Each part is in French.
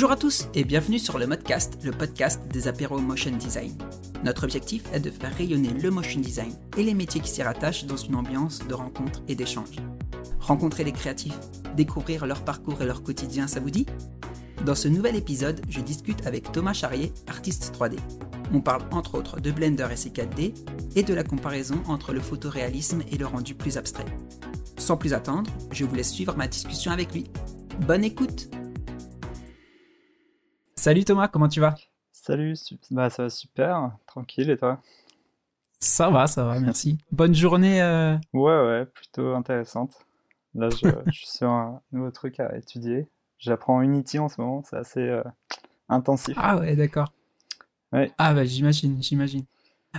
Bonjour à tous et bienvenue sur le Modcast, le podcast des apéros motion design. Notre objectif est de faire rayonner le motion design et les métiers qui s'y rattachent dans une ambiance de rencontre et d'échange. Rencontrer les créatifs, découvrir leur parcours et leur quotidien, ça vous dit? Dans ce nouvel épisode, je discute avec Thomas Charrier, artiste 3D. On parle entre autres de Blender et ses 4D et de la comparaison entre le photoréalisme et le rendu plus abstrait. Sans plus attendre, je vous laisse suivre ma discussion avec lui. Bonne écoute Salut Thomas, comment tu vas? Salut, bah ça va super, tranquille et toi? Ça va, ça va, merci. Bonne journée euh... Ouais, ouais, plutôt intéressante. Là, je, je, suis sur un nouveau truc à étudier. J'apprends Unity en ce moment, c'est assez euh, intensif. Ah ouais, d'accord. Ouais. Ah bah j'imagine, j'imagine.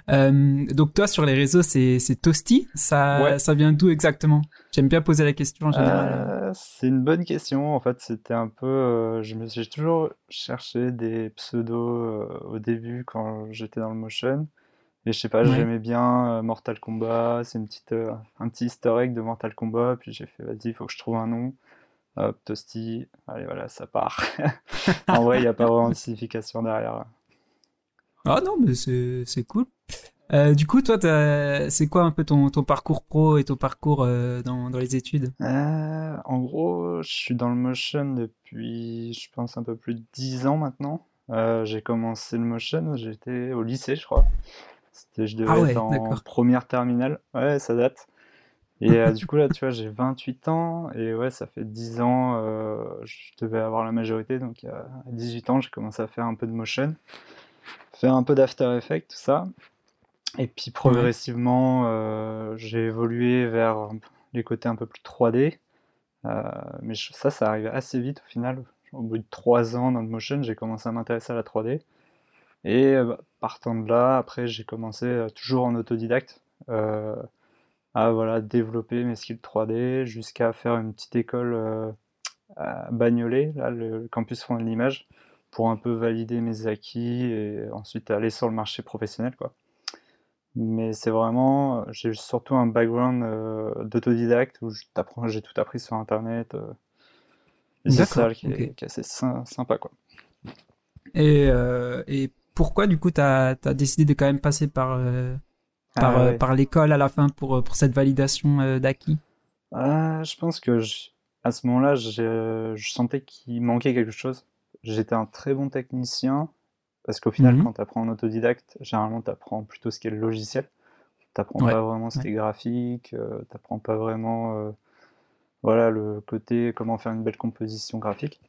Euh, donc toi sur les réseaux c'est Toasty, ça, Ouais. ça vient d'où exactement? J'aime bien poser la question en général. Euh, c'est une bonne question. En fait, c'était un peu. euh, je me j'ai toujours cherché des pseudos au début quand j'étais dans le motion. Et je sais pas, Ouais. j'aimais bien Mortal Kombat. C'est une petite, un petit egg de Mortal Kombat. Puis j'ai fait, vas-y, il faut que je trouve un nom. Hop, Toasty. Allez, voilà, ça part. En vrai, il n'y a pas vraiment de signification derrière. Ah non mais c'est cool. Euh, du coup toi c'est quoi un peu ton, ton parcours pro et ton parcours euh, dans, dans les études? Euh, en gros, je suis dans le motion depuis, je pense, un peu plus de 10 ans maintenant. J'ai commencé le motion, j'étais au lycée, je crois. C'était, je devais Ah ouais, être en première terminale. Ouais, ça date. Et du coup, là, tu vois, j'ai 28 ans. Et ouais, ça fait 10 ans, je devais avoir la majorité. Donc, à 18 ans, j'ai commencé à faire un peu de motion, faire un peu d'After Effects, tout ça. Et puis progressivement, euh, j'ai évolué vers les côtés un peu plus 3D. Euh, mais ça, ça arrivait assez vite au final. Au bout de 3 ans dans le motion, j'ai commencé à m'intéresser à la 3D. Et euh, bah, partant de là, après, j'ai commencé toujours en autodidacte à voilà, développer mes skills 3D jusqu'à faire une petite école à Bagnolet, là, le campus Front de l'image, pour un peu valider mes acquis et ensuite aller sur le marché professionnel, quoi. Mais c'est vraiment, j'ai surtout un background euh, d'autodidacte où j'ai tout appris sur Internet. euh, et c'est ça qui est, ok. qui est assez sy- sympa, quoi. Et, euh, et pourquoi du coup t'as as décidé de quand même passer par, euh, par, Ah ouais. par l'école à la fin pour, pour cette validation d'acquis? Ah, je pense que je- à ce moment-là, je, je sentais qu'il manquait quelque chose. J'étais un très bon technicien, parce qu'au final, Mhm. quand tu apprends en autodidacte, généralement, tu apprends plutôt ce qu'est le logiciel. Tu n'apprends Ouais, pas vraiment ce qui est graphique, tu n'apprends pas vraiment euh, voilà, le côté comment faire une belle composition graphique.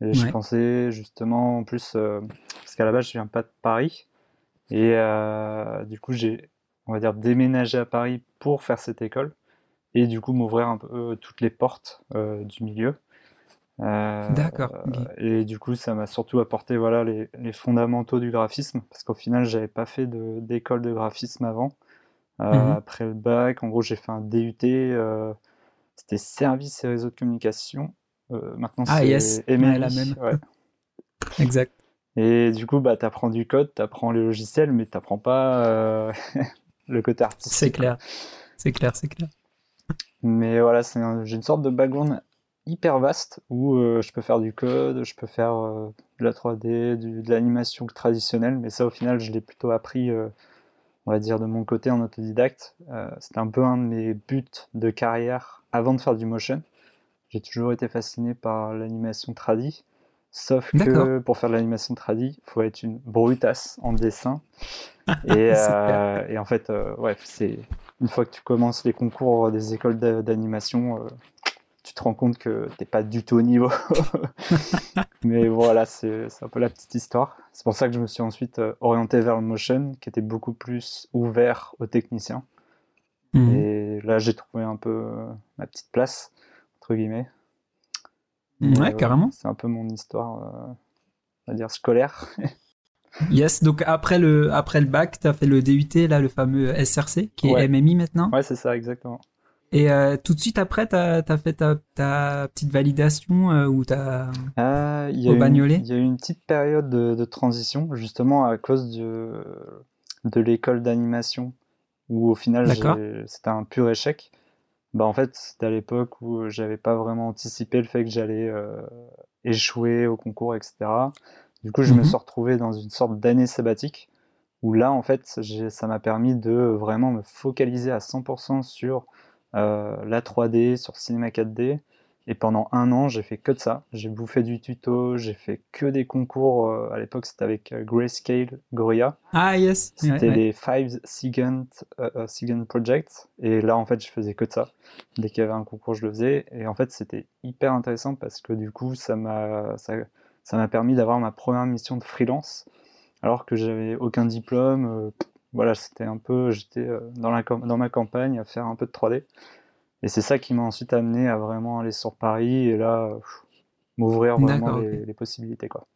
Et je pensais justement, en plus, euh, parce qu'à la base, je viens pas de Paris, et euh, du coup, j'ai, on va dire, déménagé à Paris pour faire cette école et du coup m'ouvrir un peu euh, toutes les portes euh, du milieu. Euh, D'accord, ok. et du coup, ça m'a surtout apporté voilà, les, les fondamentaux du graphisme, parce qu'au final, j'avais pas fait d'école de, graphisme avant. Euh, Mhm. Après le bac, en gros, j'ai fait un DUT, euh, c'était services et réseaux de communication. Euh, maintenant, Ah, c'est yes, la même. ouais. Exact. Et du coup, bah, tu apprends du code, tu apprends les logiciels, mais tu apprends pas euh, le côté artistique. C'est clair. C'est clair, c'est clair. Mais voilà, j'ai une sorte de background hyper vaste où euh, je peux faire du code, je peux faire euh, de la 3D, du- de l'animation traditionnelle, mais ça au final je l'ai plutôt appris, euh, on va dire, de mon côté en autodidacte. C'était un peu un de mes buts de carrière avant de faire du motion. J'ai toujours été fasciné par l'animation tradi, sauf que pour faire de l'animation tradi, il faut être une brutasse en dessin. Et, en fait, ouais, c'est une fois que tu commences les concours des écoles d'a- d'animation, tu te rends compte que t'es pas du tout au niveau. Mais voilà, c'est un peu la petite histoire. C'est pour ça que je me suis ensuite euh, orienté vers le motion, qui était beaucoup plus ouvert aux techniciens. Mhm. Et là, j'ai trouvé un peu euh, ma petite place, entre guillemets. Ouais, euh, carrément. C'est un peu mon histoire, euh, on va dire, scolaire. Yes, donc après le, après le bac, tu as fait le DUT, là, le fameux SRC, qui est. MMI maintenant. Ouais, c'est ça, exactement. Et euh, tout de suite après, tu as, fait ta, ta petite validation euh, où tu as... Ah, Au eu une- Bagnolet Il y a eu une petite période de, de transition, justement à cause de, de l'école d'animation, où au final c'était un pur échec. Bah, en fait, c'était à l'époque où j'avais pas vraiment anticipé le fait que j'allais euh, échoué au concours, etc. Du coup, je me Mhm. suis retrouvé dans une sorte d'année sabbatique où là, en fait, ça m'a permis de vraiment me focaliser à 100% sur euh, la 3D, sur Cinema 4D. Et pendant un an, j'ai fait que de ça. J'ai bouffé du tuto, j'ai fait que des concours. euh, à l'époque, c'était avec euh, Grayscale, Gorilla. Ah, yes. C'était ouais. les 5 Second, euh, euh, Second Projects. Et là, en fait, je faisais que de ça. Dès qu'il y avait un concours, je le faisais. Et en fait, c'était hyper intéressant parce que du coup, ça m'a ça, ça m'a permis d'avoir ma première mission de freelance. Alors que j'avais aucun diplôme. euh, voilà, c'était un peu. J'étais euh, dans, la, dans ma campagne à faire un peu de 3D. Et c'est ça qui m'a ensuite amené à vraiment aller sur Paris et là, m'ouvrir vraiment les, les possibilités, quoi.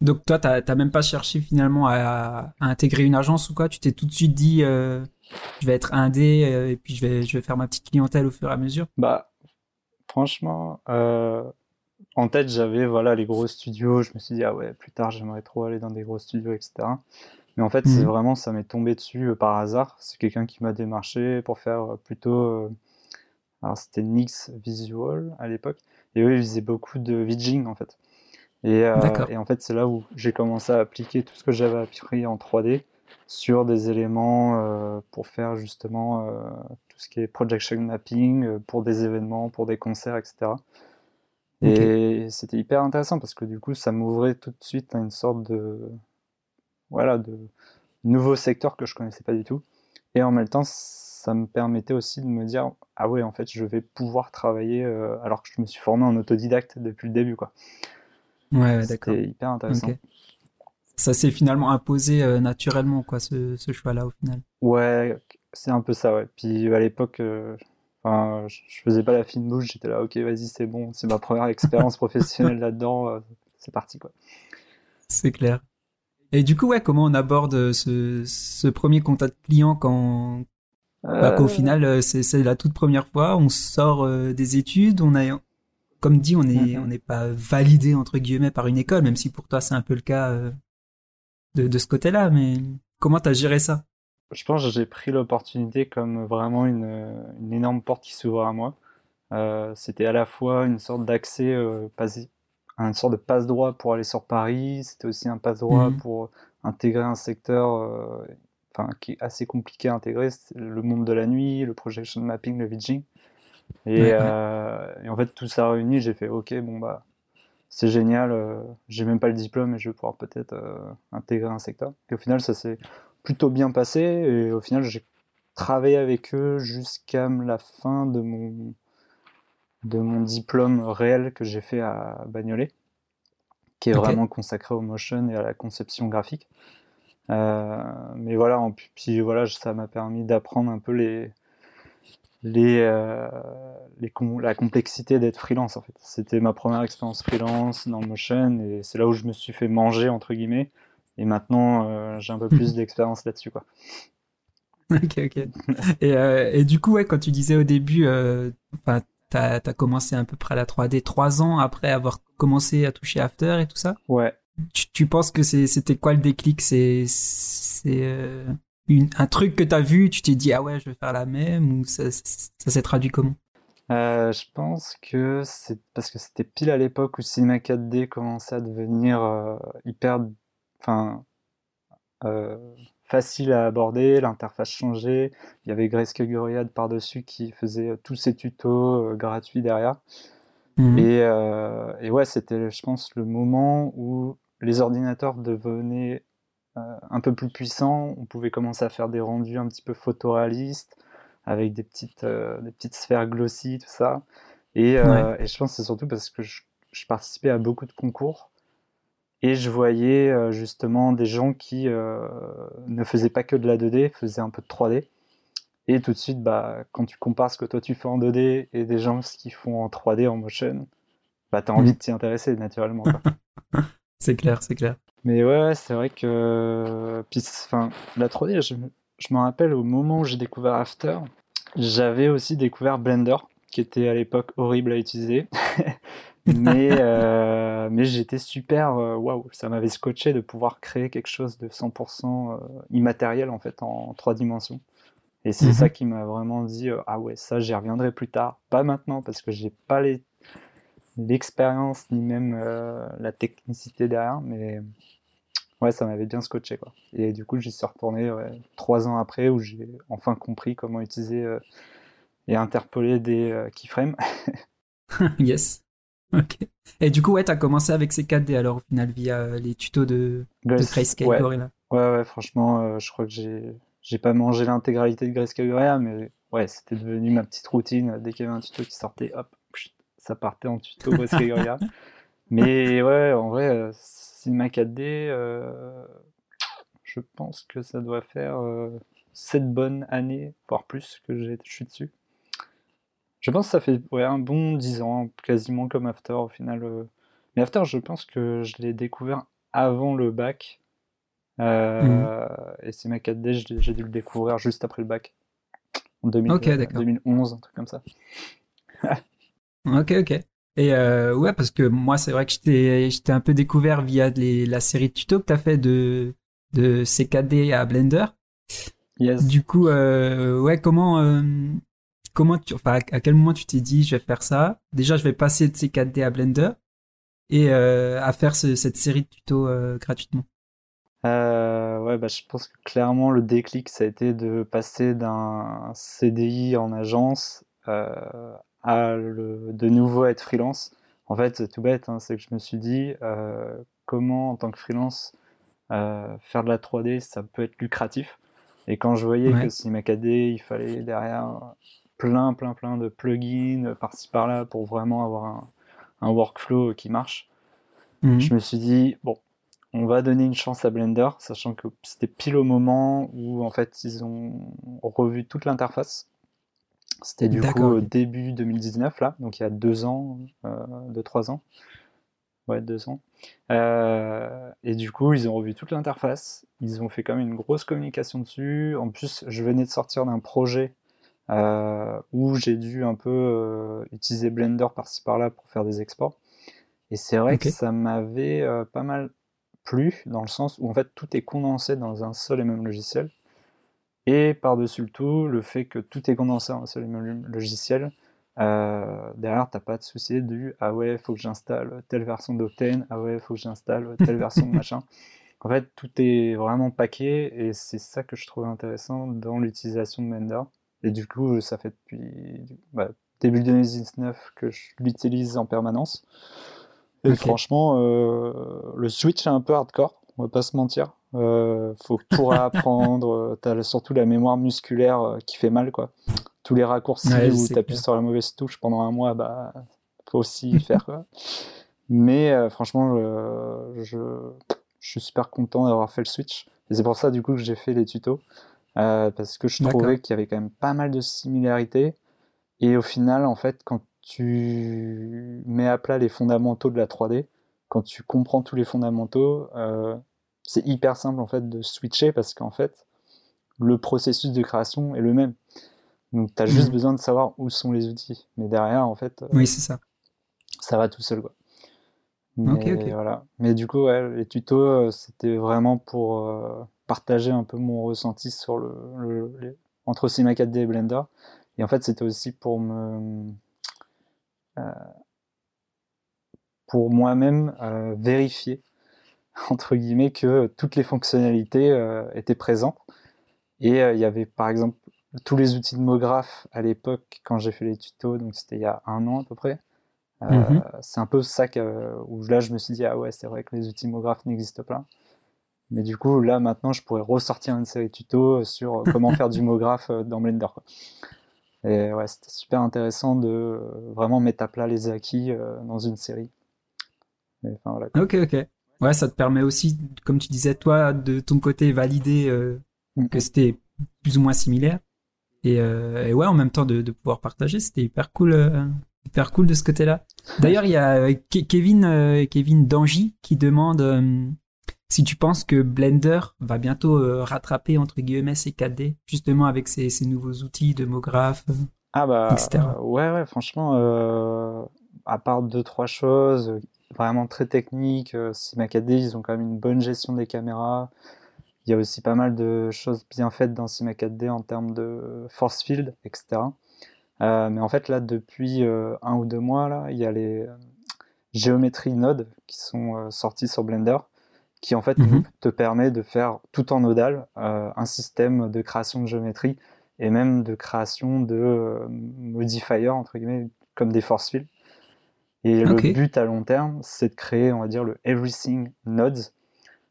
Donc toi, t'as t'as même pas cherché finalement à, à intégrer une agence ou quoi? Tu t'es tout de suite dit, euh, je vais être indé euh, et puis je vais, je vais faire ma petite clientèle au fur et à mesure? Bah, franchement, euh, en tête, j'avais voilà les gros studios. Je me suis dit, ah ouais, plus tard, j'aimerais trop aller dans des gros studios, etc. Mais en fait, c'est Mhm. vraiment, ça m'est tombé dessus euh, par hasard. C'est quelqu'un qui m'a démarché pour faire euh, plutôt. euh, alors, c'était Nix Visual à l'époque. Et eux, ils faisaient beaucoup de vidging, en fait. Et, euh, et en fait, c'est là où j'ai commencé à appliquer tout ce que j'avais appris en 3D sur des éléments euh, pour faire justement euh, tout ce qui est projection mapping pour des événements, pour des concerts, etc. Et c'était hyper intéressant parce que du coup, ça m'ouvrait tout de suite à une sorte de, voilà, de nouveau secteur que je connaissais pas du tout. Et en même temps, ça me permettait aussi de me dire, ah ouais, en fait, je vais pouvoir travailler euh, alors que je me suis formé en autodidacte depuis le début, quoi. Ouais, ouais, d'accord. C'était hyper intéressant. Ça s'est finalement imposé euh, naturellement, quoi, ce, ce choix-là au final. Ouais, c'est un peu ça, ouais. Puis à l'époque, euh, enfin, je je faisais pas la fine bouche, j'étais là, ok, vas-y, c'est bon, c'est ma première expérience professionnelle là-dedans, euh, c'est parti, quoi. C'est clair. Et du coup, ouais, comment on aborde ce, ce premier contact client quand, bah, qu'au Euh, final, euh, c'est, c'est la toute première fois, on sort euh, des études, on a, comme dit, on est, Mhm. on n'est pas validé entre guillemets par une école, même si pour toi c'est un peu le cas euh, de, de ce côté-là. Mais comment t'as géré ça? je pense que j'ai pris l'opportunité comme vraiment une, une énorme porte qui s'ouvre à moi. Euh, c'était à la fois une sorte d'accès, euh, pas- une sorte de passe-droit pour aller sur Paris, c'était aussi un passe-droit Mhm. pour intégrer un secteur euh, enfin, qui est assez compliqué à intégrer, le monde de la nuit, le projection mapping, le vidging. Et, Ouais, ouais. euh, et en fait, tout ça réuni, j'ai fait OK, bon bah c'est génial, euh, j'ai même pas le diplôme et je vais pouvoir peut-être euh, intégrer un secteur. Et au final, ça s'est plutôt bien passé et au final, j'ai travaillé avec eux jusqu'à la fin de mon, de mon diplôme réel que j'ai fait à Bagnolet, qui est vraiment consacré au motion et à la conception graphique. Euh, mais voilà, en, puis voilà, ça m'a permis d'apprendre un peu les, les, euh, les la complexité d'être freelance en fait. C'était ma première expérience freelance dans le motion et c'est là où je me suis fait manger entre guillemets. Et maintenant, euh, j'ai un peu plus d'expérience là-dessus quoi. Ok, ok. Et, euh, et du coup, ouais, quand tu disais au début, euh, enfin, t'as, t'as commencé à peu près la 3D trois ans après avoir commencé à toucher After et tout ça? Ouais. Tu, tu penses que c'était quoi le déclic? C'est, euh, un truc que t'as vu, tu t'es dit, ah ouais, je vais faire la même, ou ça, ça, ça s'est traduit comment? Euh, je pense que c'est parce que c'était pile à l'époque où Cinema 4D commençait à devenir euh, hyper, enfin, euh, facile à aborder, l'interface changeait, il y avait Grayscale Gorilla par-dessus qui faisait euh, tous ses tutos euh, gratuits derrière. Mhm. Et, euh, et ouais, c'était, je pense, le moment où les ordinateurs devenaient euh, un peu plus puissants, on pouvait commencer à faire des rendus un petit peu photoréalistes, avec des petites, euh, des petites sphères glossy, tout ça. Et, et je pense que c'est surtout parce que je, je participais à beaucoup de concours et je voyais euh, justement des gens qui euh, ne faisaient pas que de la 2D, faisaient un peu de 3D. Et tout de suite, bah, quand tu compares ce que toi tu fais en 2D et des gens ce qu'ils font en 3D, en motion, bah, t'as envie Mm. de t'y intéresser naturellement. C'est clair, c'est clair. Mais ouais, ouais, c'est vrai que puis, enfin, la 3D, je, je me rappelle au moment où j'ai découvert After, j'avais aussi découvert Blender, qui était à l'époque horrible à utiliser. mais euh, mais j'étais super, euh, waouh, ça m'avait scotché de pouvoir créer quelque chose de 100% euh, immatériel en fait en trois dimensions. Et c'est Mhm. ça qui m'a vraiment dit, euh, ah ouais, ça j'y reviendrai plus tard, pas maintenant parce que j'ai pas les l'expérience ni même la technicité derrière, mais ouais, ça m'avait bien scotché quoi. Et du coup, j'y suis retourné trois ans après où j'ai enfin compris comment utiliser et interpoler des keyframes. yes. Ok. Et du coup, ouais, t'as commencé avec ces 4D alors au final via les tutos de, Grayscale ouais. Gorilla. Ouais, ouais, franchement, je crois que j'ai j'ai pas mangé l'intégralité de Grayscale Gorilla, mais ouais, c'était devenu ma petite routine. Dès qu'il y avait un tuto qui sortait, hop, ça partait en tuto Grayscale Gorilla. mais ouais, en vrai, Cinema 4D, euh, je pense que ça doit faire euh, 7 bonnes années, voire plus, que je suis dessus. Je pense que ça fait ouais, un bon 10 ans, quasiment comme After au final. Euh. Mais After, je pense que je l'ai découvert avant le bac. Euh, mmh. Et Cinema 4D, j'ai dû le découvrir juste après le bac. En 2011, un truc comme ça. ok, ok. Et euh, ouais, parce que moi, c'est vrai que j'étais un peu découvert via les, la série de tutos que tu as fait de, de CKD à Blender. Yes. Du coup, euh, ouais, comment, euh, comment tu, enfin, à quel moment tu t'es dit, je vais faire ça? Déjà, je vais passer de CKD à Blender et euh, à faire cette série de tutos euh, gratuitement. Euh, ouais, bah, je pense que clairement, le déclic, ça a été de passer d'un CDI en agence à le, de nouveau être freelance. En fait, c'est tout bête, hein, c'est que je me suis dit comment en tant que freelance faire de la 3D, ça peut être lucratif. Et quand je voyais que Cinema 4D, il fallait derrière plein, plein, plein de plugins par-ci par-là pour vraiment avoir un, un workflow qui marche, mhm. je me suis dit bon, on va donner une chance à Blender, sachant que c'était pile au moment où en fait ils ont revu toute l'interface. C'était du coup au début 2019, là, donc il y a deux ans, euh, deux, trois ans. Ouais, deux ans. Euh, et du coup, ils ont revu toute l'interface. Ils ont fait quand même une grosse communication dessus. En plus, je venais de sortir d'un projet euh, où j'ai dû un peu euh, utiliser Blender par-ci par-là pour faire des exports. Et c'est vrai que ça m'avait pas mal plu, dans le sens où en fait tout est condensé dans un seul et même logiciel. Et par-dessus le tout, le fait que tout est condensé en un seul logiciel, euh, derrière, t'as pas de souci du ah ouais, faut que j'installe telle version d'Octane, ah ouais, faut que j'installe telle version de machin. En fait, tout est vraiment paqué et c'est ça que je trouve intéressant dans l'utilisation de Blender. Et du coup, ça fait depuis bah, début 2019 que je l'utilise en permanence. Et franchement, euh, le switch est un peu hardcore, on va pas se mentir. Euh, faut tout réapprendre. Euh, t'as surtout la mémoire musculaire euh, qui fait mal, quoi. Tous les raccourcis où t'appuies sur la mauvaise touche pendant un mois, bah, faut aussi faire, quoi. Mais euh, franchement, je, je, je, suis super content d'avoir fait le switch. Et c'est pour ça, du coup, que j'ai fait les tutos. Parce que je trouvais qu'il y avait quand même pas mal de similarités. Et au final, en fait, quand tu mets à plat les fondamentaux de la 3D, quand tu comprends tous les fondamentaux, euh, c'est hyper simple en fait de switcher parce qu'en fait le processus de création est le même. Donc tu as juste mhm. besoin de savoir où sont les outils. Mais derrière en fait, euh, oui c'est ça. Ça va tout seul quoi. Mais, voilà. Mais du coup les tutos euh, c'était vraiment pour euh, partager un peu mon ressenti sur le, entre Cinema 4D et Blender. Et en fait c'était aussi pour me pour moi-même vérifier entre guillemets, que toutes les fonctionnalités euh, étaient présentes. Et euh, il y avait par exemple tous les outils de MoGraph à l'époque quand j'ai fait les tutos, donc c'était il y a un an à peu près. Euh, mhm. C'est un peu ça que, où là je me suis dit ah ouais c'est vrai que les outils MoGraph n'existent pas. Mais du coup là maintenant je pourrais ressortir une série de tutos sur comment faire du MoGraph dans Blender. Quoi. Et ouais c'était super intéressant de vraiment mettre à plat les acquis dans une série. enfin, voilà, ok ok. Ouais, ça te permet aussi, comme tu disais toi, de ton côté valider euh, mm. que c'était plus ou moins similaire. Et, euh, et, ouais, en même temps de, de pouvoir partager, c'était hyper cool, euh, hyper cool de ce côté-là. D'ailleurs, il y a euh, Kevin, euh, Kevin Dangy qui demande si tu penses que Blender va bientôt rattraper entre guillemets ses 4D, justement avec ses, ses nouveaux outils de MoGraph, ah bah, etc. ouais, ouais, franchement, à part deux trois choses vraiment très technique. Euh, CimaCAD, ils ont quand même une bonne gestion des caméras. Il y a aussi pas mal de choses bien faites dans CimaCAD en termes de force field, etc. Euh, mais en fait, là, depuis euh, un ou deux mois, là, il y a les, géométrie node qui sont sortis sur Blender, qui en fait Mhm. te permet de faire tout en nodal un système de création de géométrie et même de création de modifiers entre guillemets comme des force fields. Et le but à long terme, c'est de créer, on va dire, le everything nodes.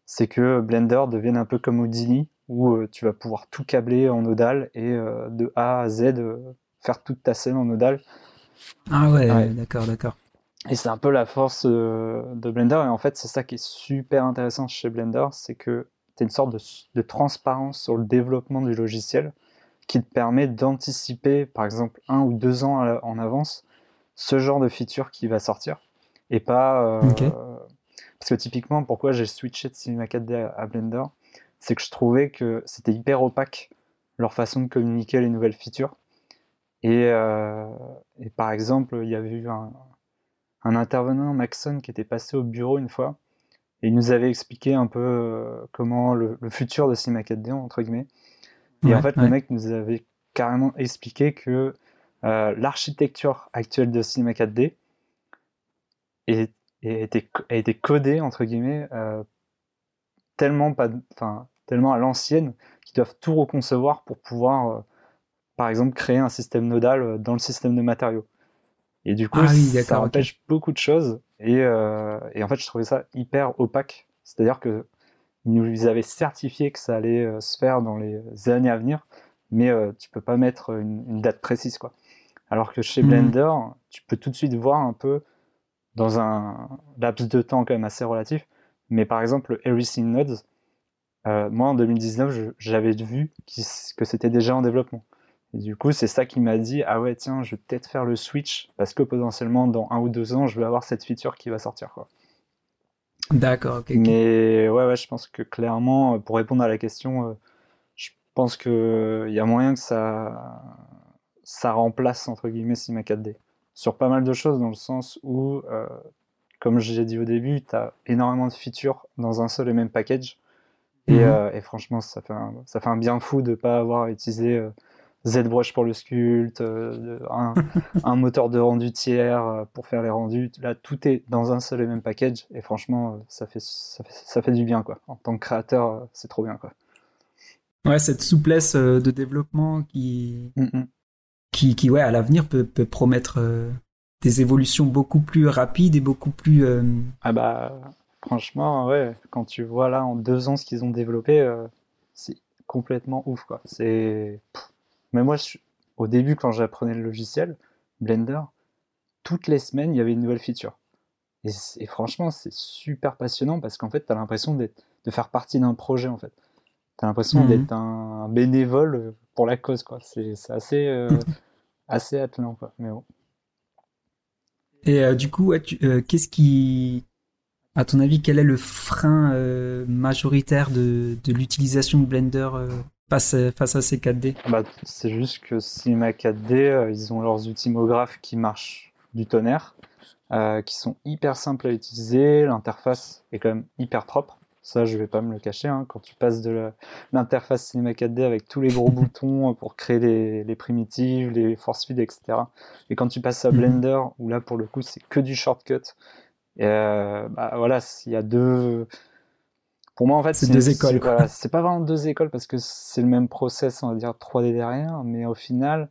C'est que Blender devienne un peu comme Houdini, où euh, tu vas pouvoir tout câbler en nodal et euh, de A à Z euh, faire toute ta scène en nodal. Ah ouais, Ouais. d'accord, d'accord. Et c'est un peu la force euh, de Blender. Et en fait, c'est ça qui est super intéressant chez Blender, c'est que tu as une sorte de, de transparence sur le développement du logiciel qui te permet d'anticiper, par exemple, un ou deux ans en avance, ce genre de feature qui va sortir. Et pas. euh. Parce que typiquement, pourquoi j'ai switché de Cinema 4D à, à Blender, c'est que je trouvais que c'était hyper opaque leur façon de communiquer les nouvelles features. Et, euh, et par exemple, il y avait eu un, un intervenant, Maxon, qui était passé au bureau une fois, et il nous avait expliqué un peu euh, comment le, le futur de Cinema 4D, entre guillemets. Et Ouais, en fait, ouais. le mec nous avait carrément expliqué que euh, l'architecture actuelle de Cinema 4D est, est- était, co- a été codée, entre guillemets, euh, tellement, pas, enfin, tellement à l'ancienne qu'ils doivent tout reconcevoir pour pouvoir, euh, par exemple, créer un système nodal dans le système de matériaux. Et du coup, Ah oui, ça empêche beaucoup de choses. Et, euh, et en fait, je trouvais ça hyper opaque. C'est-à-dire que ils nous avaient certifié que ça allait euh, se faire dans les années à venir, mais euh, tu peux pas mettre une, une date précise, quoi. Alors que chez Mhm. Blender, tu peux tout de suite voir un peu dans un laps de temps quand même assez relatif. Mais par exemple, le Everything Nodes, euh, moi en 2019, je- j'avais vu que c'était déjà en développement. Et du coup, c'est ça qui m'a dit ah ouais, tiens, je vais peut-être faire le switch parce que potentiellement dans un ou deux ans, je vais avoir cette feature qui va sortir. Quoi. D'accord, ok. ok. Mais ouais, ouais, je pense que clairement, euh, pour répondre à la question, euh, je pense que il y a moyen que ça, ça remplace entre guillemets Cinema 4D sur pas mal de choses dans le sens où, euh, comme j'ai dit au début, tu as énormément de features dans un seul et même package. Et, Mhm. euh, et franchement, ça fait, un, ça fait un bien fou de pas avoir utilisé euh, ZBrush pour le sculpt, euh, un, un moteur de rendu tiers euh, pour faire les rendus. Là, tout est dans un seul et même package. Et franchement, euh, ça fait, ça fait, ça fait du bien. Quoi. En tant que créateur, c'est trop bien. Quoi. Ouais, cette souplesse de développement qui, Mm, mm. qui, qui ouais, à l'avenir peut, peut promettre euh, des évolutions beaucoup plus rapides et beaucoup plus. euh, Ah bah, franchement, ouais, quand tu vois là en deux ans ce qu'ils ont développé, c'est complètement ouf. Quoi. C'est... Mais moi, je- au début, quand j'apprenais le logiciel, Blender, toutes les semaines, il y avait une nouvelle feature. Et, franchement, c'est super passionnant parce qu'en fait, tu as l'impression de faire partie d'un projet. En fait. Tu as l'impression Mhm. d'être un, un bénévole pour la cause. Quoi. C'est, assez, euh, assez attenant. Quoi. Mais bon. Et euh, du coup, ouais, euh, qu'est-ce qui, à ton avis, quel est le frein euh, majoritaire de, de l'utilisation de Blender face, à, face à ces 4D Bah, c'est juste que Cinema 4D, euh, ils ont leurs outils MoGraph qui marchent du tonnerre, euh, qui sont hyper simples à utiliser. L'interface est quand même hyper propre. Ça, je vais pas me le cacher. hein. Quand tu passes de l'interface Cinema 4D avec tous les gros boutons pour créer les, les primitives, les force fields, etc. Et quand tu passes à Mhm. Blender, où là, pour le coup, c'est que du shortcut. Et euh, bah, voilà, il y a deux. Pour moi, en fait, C'est deux écoles, voilà, c'est pas vraiment deux écoles parce que c'est le même process, on va dire 3D derrière, mais au final,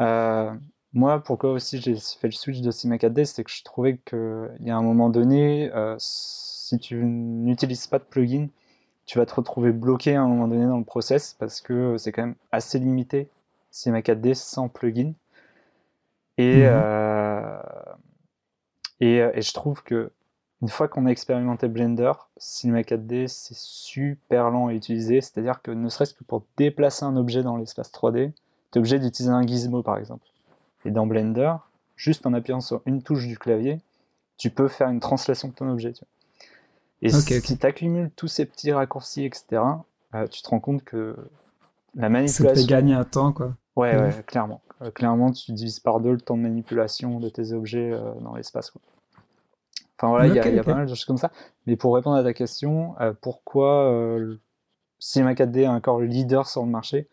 euh, moi, pourquoi aussi j'ai fait le switch de Cinema 4D, c'est que je trouvais qu'il y a un moment donné, euh, si tu n'utilises pas de plugin, tu vas te retrouver bloqué à un moment donné dans le process parce que c'est quand même assez limité Cinema 4D sans plugin. Et, Mhm. euh, et, et je trouve que une fois qu'on a expérimenté Blender, Cinema 4D, c'est super lent à utiliser. C'est-à-dire que ne serait-ce que pour déplacer un objet dans l'espace 3D, tu es obligé d'utiliser un gizmo par exemple. Et dans Blender, juste en appuyant sur une touche du clavier, tu peux faire une translation de ton objet. tu vois. Et si ok. tu accumules tous ces petits raccourcis, etc., euh, tu te rends compte que la Ça te manipulation. fait gagner un temps, quoi. Ouais, ouais, clairement. Euh, clairement, tu divises par deux le temps de manipulation de tes objets euh, dans l'espace. Enfin voilà, il y a, y pas mal de choses comme ça. Mais pour répondre à ta question, euh, pourquoi euh, le Cinema 4D est encore le leader sur le marché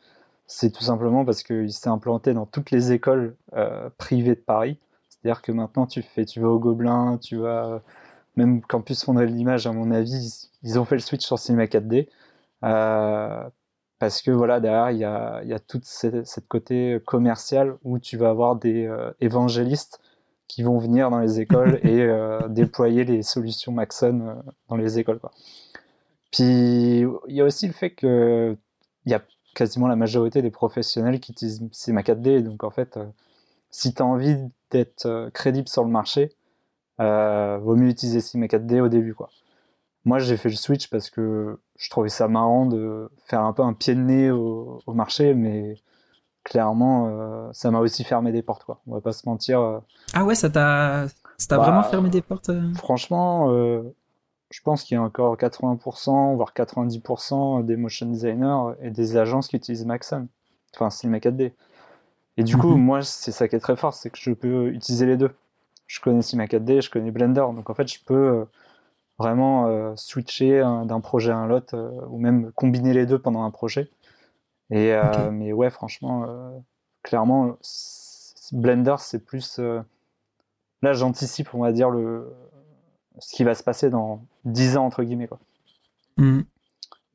C'est tout simplement parce qu'il s'est implanté dans toutes les écoles euh, privées de Paris. C'est-à-dire que maintenant, tu fais, tu vas au Gobelin, tu vas même Campus Fonderie de l'image, à mon avis, ils, ont fait le switch sur Cinema 4D. Euh, parce que voilà, derrière, il y a, il y a tout cette, côté commercial où tu vas avoir des euh, évangélistes qui vont venir dans les écoles et euh, déployer les solutions Maxon euh, dans les écoles. Quoi. Puis il y a aussi le fait que il y a quasiment la majorité des professionnels qui utilisent Cinema 4D. Donc en fait, si tu as envie d'être crédible sur le marché, vaut mieux utiliser Cinema 4D au début. Quoi. Moi, j'ai fait le switch parce que je trouvais ça marrant de faire un peu un pied de nez au, marché, mais clairement, euh, ça m'a aussi fermé des portes, quoi. On va pas se mentir. Euh. Ah ouais, ça t'a, ça vraiment bah, fermé des portes euh Franchement, je pense qu'il y a encore 80%, voire 90% des motion designers et des agences qui utilisent Maxon, enfin Cinema 4D. Et du coup, mhm. moi, c'est ça qui est très fort, c'est que je peux utiliser les deux. Je connais Cinema 4D, je connais Blender, donc en fait, je peux vraiment switcher d'un projet à un autre ou même combiner les deux pendant un projet. Et, euh, Mais ouais, franchement, clairement, Blender, c'est plus. là, j'anticipe, on va dire, le, ce qui va se passer dans 10 ans, entre guillemets. Quoi. Hmm.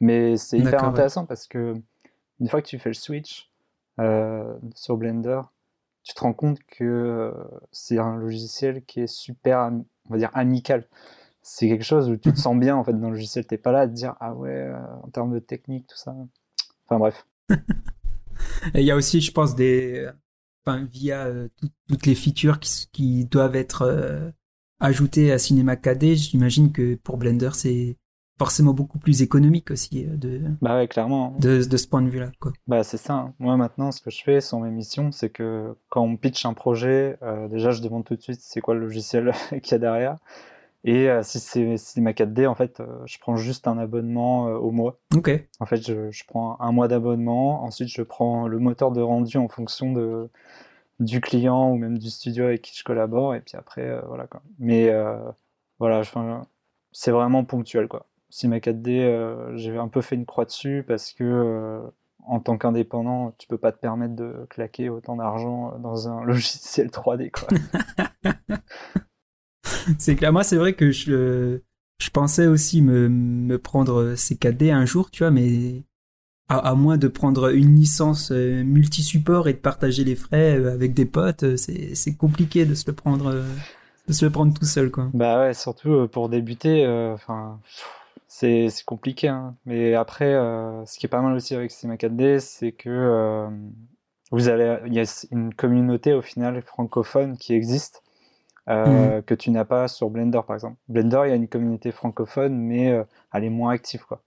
Mais c'est hyper intéressant parce que une fois que tu fais le switch sur Blender, tu te rends compte que c'est un logiciel qui est super, on va dire, amical c'est quelque chose où tu te sens bien en fait dans le logiciel. T'es pas là à te dire ah ouais euh, en termes de technique tout ça. Enfin bref. Il y a aussi, je pense, des, enfin via euh, toutes les features qui, qui doivent être euh, ajoutées à Cinema 4D. J'imagine que pour Blender c'est forcément beaucoup plus économique aussi de. Bah ouais, clairement. De, de ce point de vue-là. Bah c'est ça. Hein. Moi maintenant, ce que je fais sur mes missions, c'est que quand on pitch un projet, déjà je demande tout de suite c'est quoi le logiciel qu'il y a derrière. Et euh, si c'est ma 4D, en fait, euh, je prends juste un abonnement euh, au mois. Ok. En fait, je, je prends un mois d'abonnement. Ensuite, je prends le moteur de rendu en fonction de, du client ou même du studio avec qui je collabore. Et puis après, voilà quoi. Mais voilà, c'est vraiment ponctuel quoi. Si ma 4D, j'ai un peu fait une croix dessus parce que en tant qu'indépendant, tu peux pas te permettre de claquer autant d'argent dans un logiciel 3D quoi. c'est clair. Moi, c'est vrai que je, je pensais aussi me, me prendre ces 4D un jour, tu vois, mais à, moins de prendre une licence euh, multi-support et de partager les frais euh, avec des potes, euh, c'est compliqué de se le prendre, de se le prendre tout seul, quoi. Bah ouais, surtout pour débuter, enfin. c'est compliqué, hein. mais après, ce qui est pas mal aussi avec Cinema 4D, c'est que vous allez, il y a une communauté au final francophone qui existe euh, mm. que tu n'as pas sur Blender par exemple. Blender, il y a une communauté francophone, mais euh, elle est moins active quoi.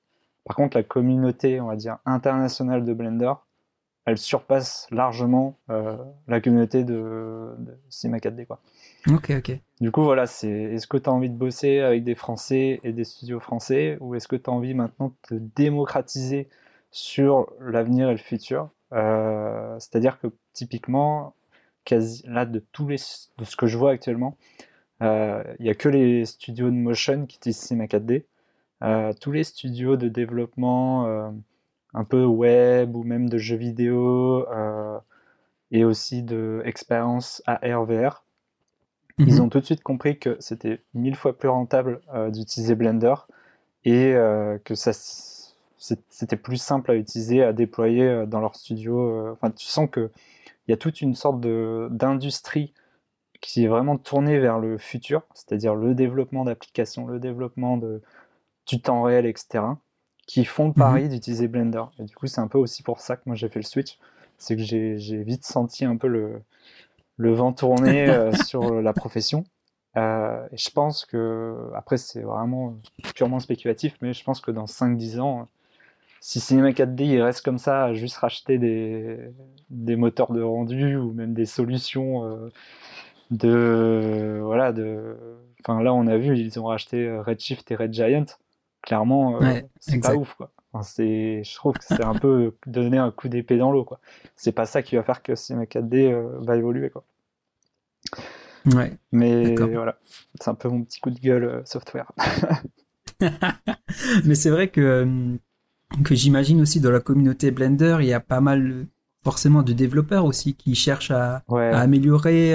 Par contre, la communauté, on va dire internationale de Blender, elle surpasse largement euh, la communauté de, de Cinema 4D quoi. Ok, ok. Du coup, voilà, c'est est-ce que tu as envie de bosser avec des Français et des studios français, ou est-ce que tu as envie maintenant de te démocratiser sur l'avenir et le futur? C'est-à-dire que typiquement, quasi là de tous les de ce que je vois actuellement, euh, il n'y a que les studios de motion qui utilisent Cinema 4D. Euh, tous les studios de développement euh, un peu web ou même de jeux vidéo et aussi de expérience AR VR, ils mhm. ont tout de suite compris que c'était mille fois plus rentable d'utiliser Blender et que ça c'était plus simple à utiliser, à déployer dans leur studio. Enfin, tu sens que il y a toute une sorte d'industrie qui est vraiment tournée vers le futur, c'est-à-dire le développement d'applications, le développement de, du temps réel, etc., qui font le mhm. pari d'utiliser Blender. Et du coup, c'est un peu aussi pour ça que moi j'ai fait le switch, c'est que j'ai vite senti un peu le, le vent tourner euh, sur la profession. Euh, et je pense que, après c'est vraiment purement spéculatif, mais je pense que dans 5-10 ans, si Cinema 4D il reste comme ça, à juste racheter des, des moteurs de rendu ou même des solutions euh, de voilà de enfin là on a vu ils ont racheté euh, Redshift et Red Giant. Clairement euh, c'est pas ouf quoi. C'est je trouve que c'est un peu donner un coup d'épée dans l'eau quoi. C'est pas ça qui va faire que Cinema 4D va évoluer quoi. Ouais mais voilà c'est un peu mon petit coup de gueule software. Mais c'est vrai que que j'imagine aussi dans la communauté Blender, il y a pas mal forcément de développeurs aussi qui cherchent à, améliorer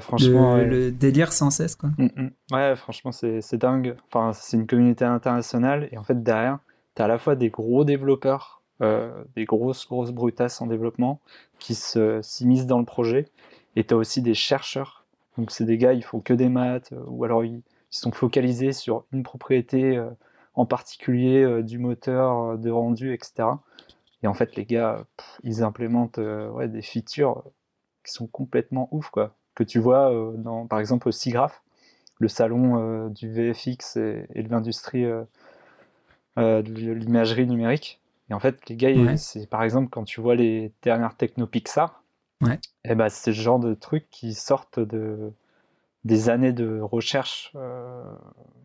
franchement, le, délire sans cesse. Quoi. Mm, mm. Ouais, franchement, c'est dingue. Enfin, c'est une communauté internationale et en fait, derrière, tu as à la fois des gros développeurs, des grosses, grosses brutasses en développement qui s'immiscent dans le projet et tu as aussi des chercheurs. Donc, c'est des gars, ils font que des maths ou alors ils, ils sont focalisés sur une propriété en particulier euh, du moteur, euh, de rendu, etc. Et en fait, les gars, ils implémentent euh, ouais, des features qui sont complètement ouf, quoi. Que tu vois, dans, par exemple, au SIGGRAPH, le salon du VFX et, de l'industrie de l'imagerie numérique. Et en fait, les gars, c'est par exemple quand tu vois les dernières techno Pixar, ouais. et eh ben, c'est le genre de trucs qui sortent de des années de recherche,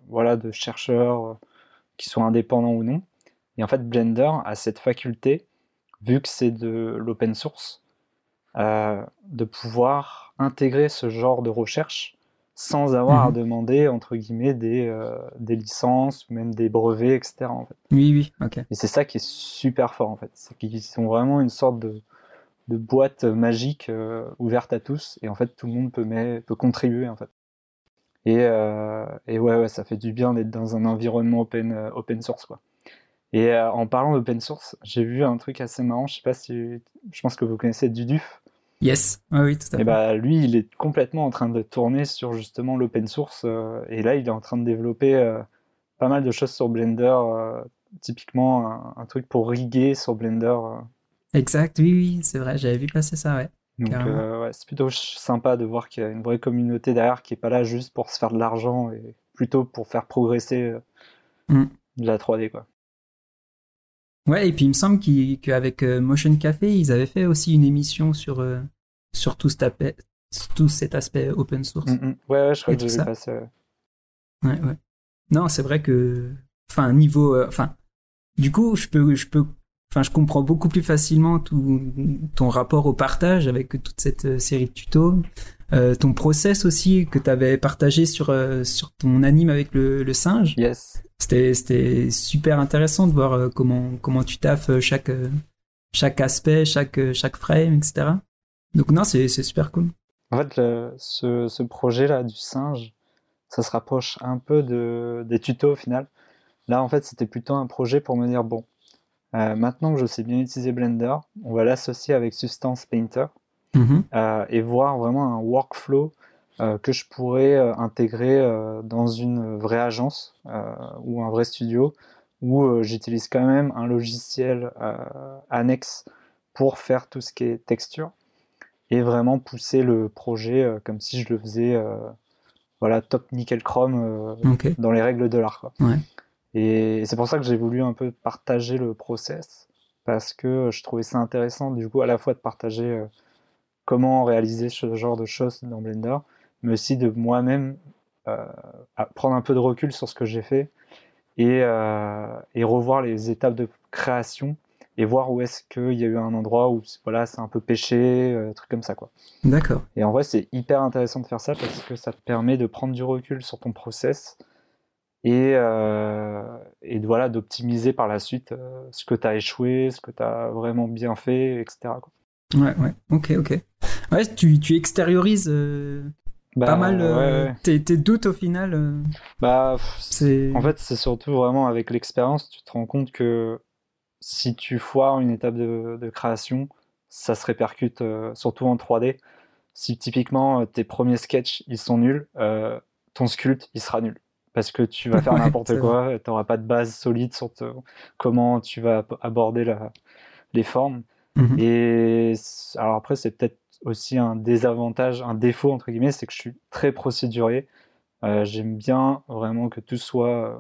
voilà, de chercheurs qui soient indépendants ou non. Et en fait, Blender a cette faculté, vu que c'est de l'open source, euh, de pouvoir intégrer ce genre de recherche sans avoir à mhm. demander, entre guillemets, des, euh, des licences, même des brevets, etc. En fait. Oui, oui, ok. Et c'est ça qui est super fort, en fait. C'est qu'ils sont vraiment une sorte de, de boîte magique euh, ouverte à tous, et en fait, tout le monde peut, peut contribuer, en fait. Et, euh, et ouais, ouais, ça fait du bien d'être dans un environnement open, euh, open source. Quoi. Et euh, en parlant d'open source, j'ai vu un truc assez marrant. Je sais pas si. Je pense que vous connaissez Duduf. Yes, oui, tout à fait. Et bah, lui, il est complètement en train de tourner sur justement l'open source. et là, il est en train de développer pas mal de choses sur Blender. typiquement, un, truc pour riguer sur Blender. Exact, oui, oui, c'est vrai, j'avais vu passer ça, ouais. Donc euh, ouais, c'est plutôt sympa de voir qu'il y a une vraie communauté derrière qui est pas là juste pour se faire de l'argent et plutôt pour faire progresser euh, mm. de la 3D quoi. Ouais, et puis il me semble qu'avec euh, Motion Café, ils avaient fait aussi une émission sur, sur tout, cet aspect, tout cet aspect open source. Mm, mm. Ouais, ouais, je crois que j'ai. Ouais, ouais. Non, c'est vrai que. Enfin, niveau. Enfin, du coup, je peux, je peux Enfin, je comprends beaucoup plus facilement tout, ton rapport au partage avec toute cette euh, série de tutos. Euh, ton process aussi que tu avais partagé sur, euh, sur ton anime avec le, le singe. Yes. C'était super intéressant de voir comment, comment tu taffes chaque, chaque aspect, chaque, chaque frame, etc. Donc non, c'est super cool. En fait, ce, ce projet-là du singe, ça se rapproche un peu de, des tutos au final. Là, en fait, c'était plutôt un projet pour me dire, bon, euh, maintenant que je sais bien utiliser Blender, on va l'associer avec Substance Painter mhm. euh, et voir vraiment un workflow euh, que je pourrais intégrer dans une vraie agence ou un vrai studio où j'utilise quand même un logiciel annexe pour faire tout ce qui est texture et vraiment pousser le projet comme si je le faisais voilà top nickel chrome dans les règles de l'art. Et c'est pour ça que j'ai voulu un peu partager le process, parce que je trouvais ça intéressant, du coup, à la fois de partager euh, comment réaliser ce genre de choses dans Blender, mais aussi de moi-même euh, prendre un peu de recul sur ce que j'ai fait et, euh, et, revoir les étapes de création et voir où est-ce qu'il y a eu un endroit où voilà, c'est un peu péché, un truc comme ça. quoi. D'accord. Et en vrai, c'est hyper intéressant de faire ça parce que ça te permet de prendre du recul sur ton process et, euh, et voilà, d'optimiser par la suite euh, ce que tu as échoué, ce que tu as vraiment bien fait, etc. Quoi. Ouais, ouais, ok, ok. Ouais, tu, tu extériorises euh, pas bah, mal tes, tes, doutes au final. bah, en fait, c'est surtout vraiment avec l'expérience, tu te rends compte que si tu foires une étape de, de création, ça se répercute surtout en 3D. Si typiquement tes premiers sketchs ils sont nuls, ton sculpte il sera nul parce que tu vas faire n'importe quoi, tu n'auras pas de base solide sur comment tu vas aborder la, les formes. Mhm. Et alors après, c'est peut-être aussi un désavantage, un défaut entre guillemets, c'est que je suis très procédurier. Euh, j'aime bien vraiment que tout soit euh,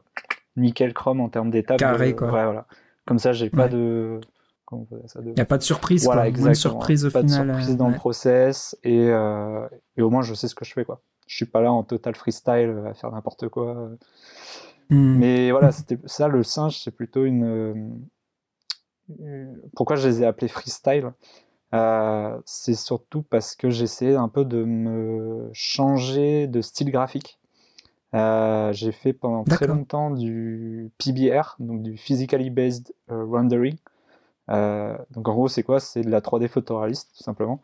nickel chrome en termes d'étapes. Carré, quoi. Ouais, voilà. Comme ça, j'ai pas de. Il n'y a pas de surprise. Voilà, exactement. surprise au pas de surprise dans le process et, euh, et, au moins je sais ce que je fais quoi je suis pas là en total freestyle à faire n'importe quoi. Hmm. Mais voilà, c'était ça le singe, c'est plutôt une. Euh, pourquoi je les ai appelés freestyle euh, C'est surtout parce que j'essayais un peu de me changer de style graphique. Euh, j'ai fait pendant très longtemps du PBR, donc du Physically Based Rendering. donc en gros, c'est quoi? C'est de la 3D photoréaliste, tout simplement.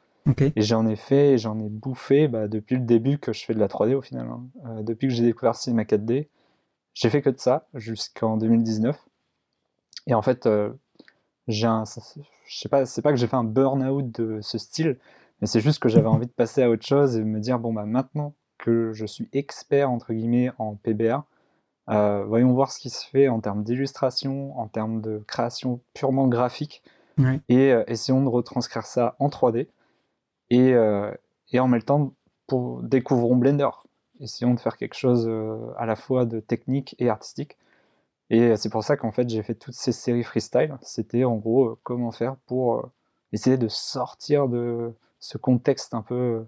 Et j'en ai fait, j'en ai bouffé bah, depuis le début que je fais de la 3D au final. Hein. depuis que j'ai découvert Cinema 4D, j'ai fait que de ça jusqu'en 2019. Et en fait, j'ai un, je sais pas, c'est pas que j'ai fait un burn-out de ce style, mais c'est juste que j'avais envie de passer à autre chose et me dire bon bah maintenant que je suis expert entre guillemets en PBR, euh, voyons voir ce qui se fait en termes d'illustration, en termes de création purement graphique, et euh, essayons de retranscrire ça en 3D. Et, euh, et en même temps, découvrons Blender. Essayons de faire quelque chose à la fois de technique et artistique. Et c'est pour ça qu'en fait j'ai fait toutes ces séries freestyle. C'était en gros comment faire pour essayer de sortir de ce contexte un peu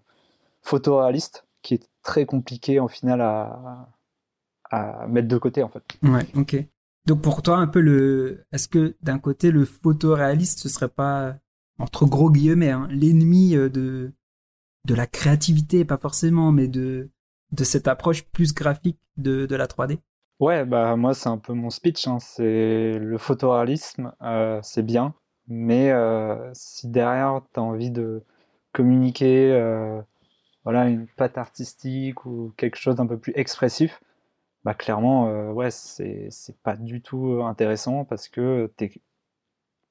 photoréaliste qui est très compliqué en final à, à mettre de côté en fait. Ouais, ok. Donc pour toi, un peu le, est-ce que d'un côté le photoréaliste ce serait pas entre gros guillemets hein, l'ennemi euh, de de la créativité, pas forcément, mais de de cette approche plus graphique de, de la 3D Ouais, bah moi c'est un peu mon speech. Hein. C'est le photoréalisme, euh, c'est bien, mais euh, si derrière tu as envie de communiquer, voilà, une patte artistique ou quelque chose d'un peu plus expressif, bah clairement, ouais, c'est pas du tout intéressant parce que t'es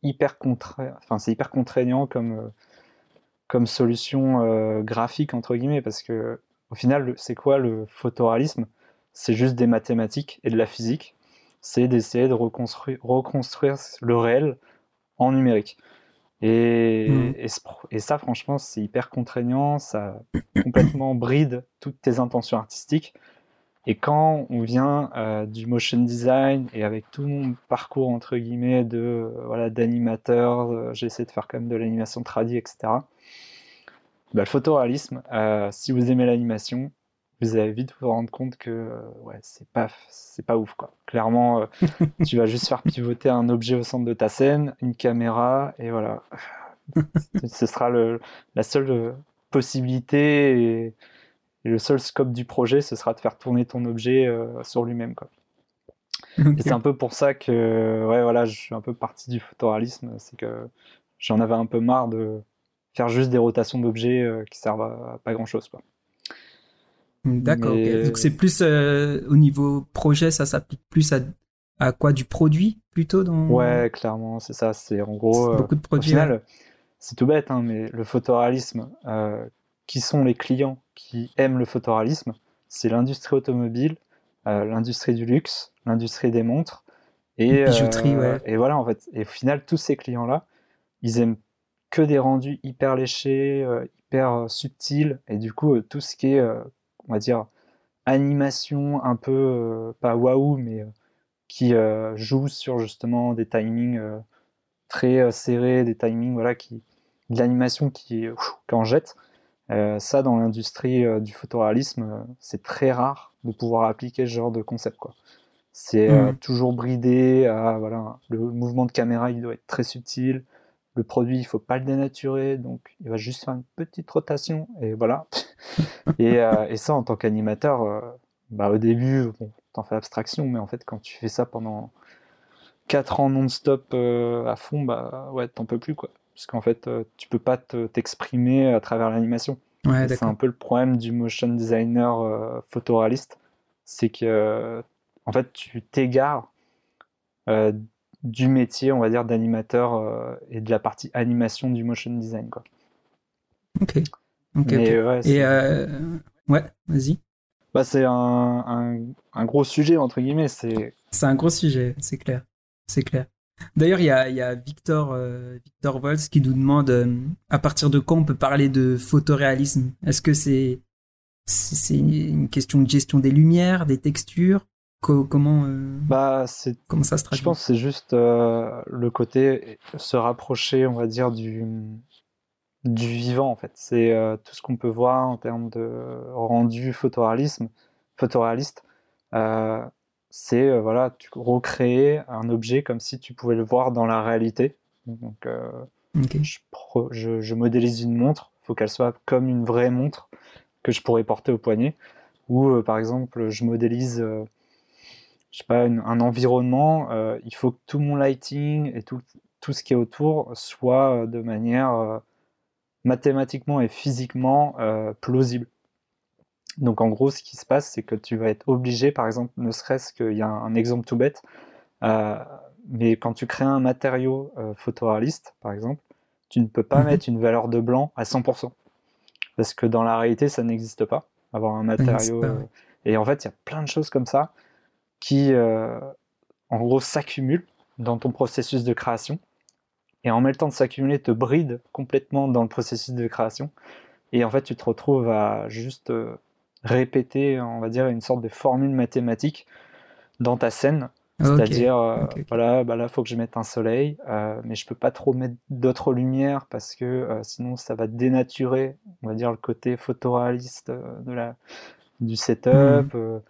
hyper enfin c'est hyper contraignant comme euh, comme solution euh, graphique entre guillemets parce que au final, c'est quoi le photoréalisme? C'est juste des mathématiques et de la physique. C'est d'essayer de reconstruire, reconstruire le réel en numérique. Et, mmh. et, ça, franchement, c'est hyper contraignant, ça complètement bride toutes tes intentions artistiques. Et quand on vient euh, du motion design et avec tout mon parcours entre guillemets de euh, voilà d'animateur, euh, j'essaie de faire quand même de l'animation tradie, etc. Bah, le photoréalisme, si vous aimez l'animation, vous allez vite vous rendre compte que ouais c'est pas c'est pas ouf quoi. Clairement, tu vas juste faire pivoter un objet au centre de ta scène, une caméra et voilà. Ce sera le, la seule possibilité et et le seul scope du projet, ce sera de faire tourner ton objet euh, sur lui-même. Quoi. Et c'est un peu pour ça que ouais, voilà, je suis un peu parti du photoréalisme. C'est que j'en avais un peu marre de faire juste des rotations d'objets euh, qui servent à, pas grand-chose. Quoi. D'accord. Donc c'est plus euh, au niveau projet, ça s'applique plus à, à quoi Du produit plutôt dans... Ouais, clairement, c'est ça. C'est en gros. beaucoup de produits. Au final, c'est tout bête, hein, mais le photoréalisme, qui sont les clients qui aiment le photoréalisme, c'est l'industrie automobile, euh, l'industrie du luxe, l'industrie des montres. Et, euh, et voilà, en fait. Et au final, tous ces clients-là, ils aiment que des rendus hyper léchés, euh, hyper subtils. Et du coup, tout ce qui est, on va dire, animation un peu, pas waouh, mais qui joue sur justement des timings très serrés, des timings, voilà, qui, de l'animation qui, qui en jette. Euh, ça, dans l'industrie euh, du photoréalisme, euh, c'est très rare de pouvoir appliquer ce genre de concept. Quoi. C'est mmh. toujours bridé. À, voilà, le mouvement de caméra, il doit être très subtil. Le produit, il faut pas le dénaturer, donc il va juste faire une petite rotation et voilà. et, et, ça, en tant qu'animateur, bah, au début, bon, t'en fais abstraction, mais en fait, quand tu fais ça pendant 4 ans non-stop à fond, bah ouais, t'en peux plus quoi parce qu'en fait, euh, tu peux pas t'exprimer à travers l'animation. c'est un peu le problème du motion designer euh, photoréaliste, c'est que en fait, tu t'égares euh, du métier, on va dire, d'animateur et de la partie animation du motion design, quoi. Ok. Ok. Ouais, et ouais, vas-y. Bah, c'est un, un, gros sujet entre guillemets. C'est. C'est un gros sujet, c'est clair. C'est clair. D'ailleurs, il y a, y a, Victor, euh, Victor Volz qui nous demande euh, à partir de quand on peut parler de photoréalisme? Est-ce que c'est c'est une question de gestion des lumières, des textures? Comment euh, bah comment ça se traduit? Je pense que c'est juste le côté se rapprocher, on va dire du du vivant en fait. C'est tout ce qu'on peut voir en termes de rendu photoréalisme, photoréaliste c'est euh, voilà, tu recréer un objet comme si tu pouvais le voir dans la réalité. Donc, euh, je, modélise une montre, il faut qu'elle soit comme une vraie montre que je pourrais porter au poignet. Ou euh, par exemple, je modélise, je sais pas, un environnement. il faut que tout mon lighting et tout, tout ce qui est autour soit de manière mathématiquement et physiquement plausible. Donc en gros, ce qui se passe, c'est que tu vas être obligé, par exemple, ne serait-ce qu'il y a un exemple tout bête, mais quand tu crées un matériau photoréaliste, par exemple, tu ne peux pas mhm. mettre une valeur de blanc à 100%. Parce que dans la réalité, ça n'existe pas. Avoir un matériau. Et en fait, il y a plein de choses comme ça qui, euh, en gros, s'accumulent dans ton processus de création. Et en même temps de s'accumuler, te bride complètement dans le processus de création. Et en fait, tu te retrouves à juste euh, répéter, on va dire, une sorte de formule mathématique dans ta scène. C'est-à-dire, euh, voilà, bah là, il faut que je mette un soleil, mais je peux pas trop mettre d'autres lumières parce que sinon, ça va dénaturer, on va dire, le côté photoréaliste de la, du setup. Hmm.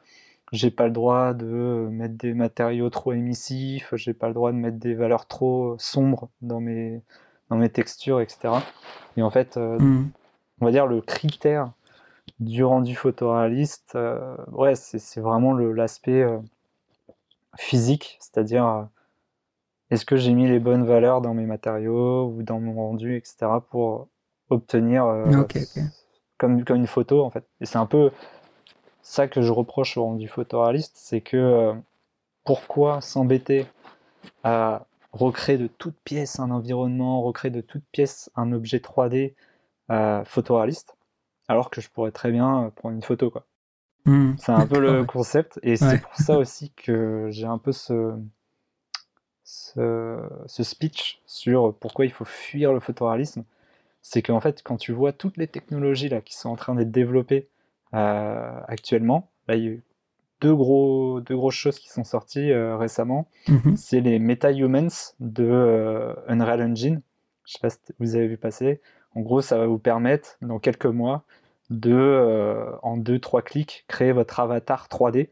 j'ai pas le droit de mettre des matériaux trop émissifs, j'ai pas le droit de mettre des valeurs trop sombres dans mes, dans mes textures, etc. Et en fait, euh, hmm. on va dire le critère du rendu photoréaliste, euh, ouais, c'est vraiment l'aspect euh, physique, c'est-à-dire est-ce que j'ai mis les bonnes valeurs dans mes matériaux ou dans mon rendu, etc. pour obtenir Comme, comme une photo en fait. Et c'est un peu ça que je reproche au rendu photoréaliste, c'est que euh, pourquoi s'embêter à recréer de toutes pièces un environnement, recréer de toutes pièces un objet 3D euh, photoréaliste, alors que je pourrais très bien prendre une photo quoi. Hmm. c'est un peu le concept et c'est pour ça aussi que j'ai un peu ce, ce, ce speech sur pourquoi il faut fuir le photoréalisme. C'est qu'en fait, quand tu vois toutes les technologies là qui sont en train d'être développées euh, actuellement. Là, il y a eu deux, gros, deux grosses choses qui sont sorties euh, récemment. Mhm. C'est les MetaHumans de euh, Unreal Engine. Je sais pas si vous avez vu passer. En gros, ça va vous permettre, dans quelques mois, de, en deux, trois clics, créer votre avatar 3D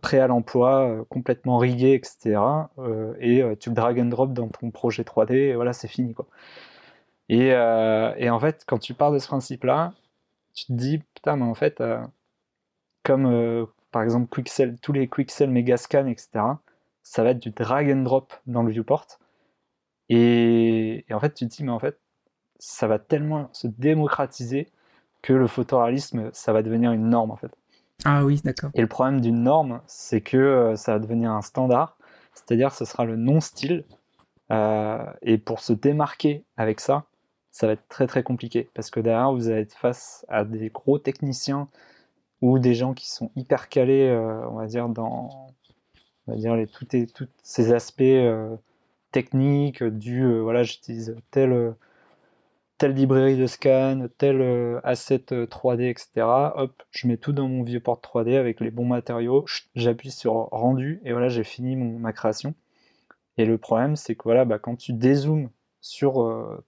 prêt à l'emploi, complètement rigué, etc. et tu le drag and drop dans ton projet 3D, et voilà, c'est fini. Quoi. Et, et, en fait, quand tu pars de ce principe-là, tu te dis, putain, mais en fait, euh, comme euh, par exemple Quixel, tous les Quixel Megascan, etc., ça va être du drag and drop dans le viewport. Et, en fait, tu te dis, mais en fait, ça va tellement se démocratiser que le photoréalisme, ça va devenir une norme, en fait. Ah oui, d'accord. Et le problème d'une norme, c'est que euh, ça va devenir un standard, c'est-à-dire ce sera le non-style. et pour se démarquer avec ça, ça va être très très compliqué parce que derrière vous allez être face à des gros techniciens ou des gens qui sont hyper calés, euh, on va dire dans, on va dire les tous ces aspects euh, techniques du euh, voilà j'utilise telle telle librairie de scan, tel asset 3D, etc. Hop, je mets tout dans mon viewport 3D avec les bons matériaux, j'appuie sur rendu et voilà j'ai fini mon, ma création. Et le problème c'est que voilà bah, quand tu dézoomes sur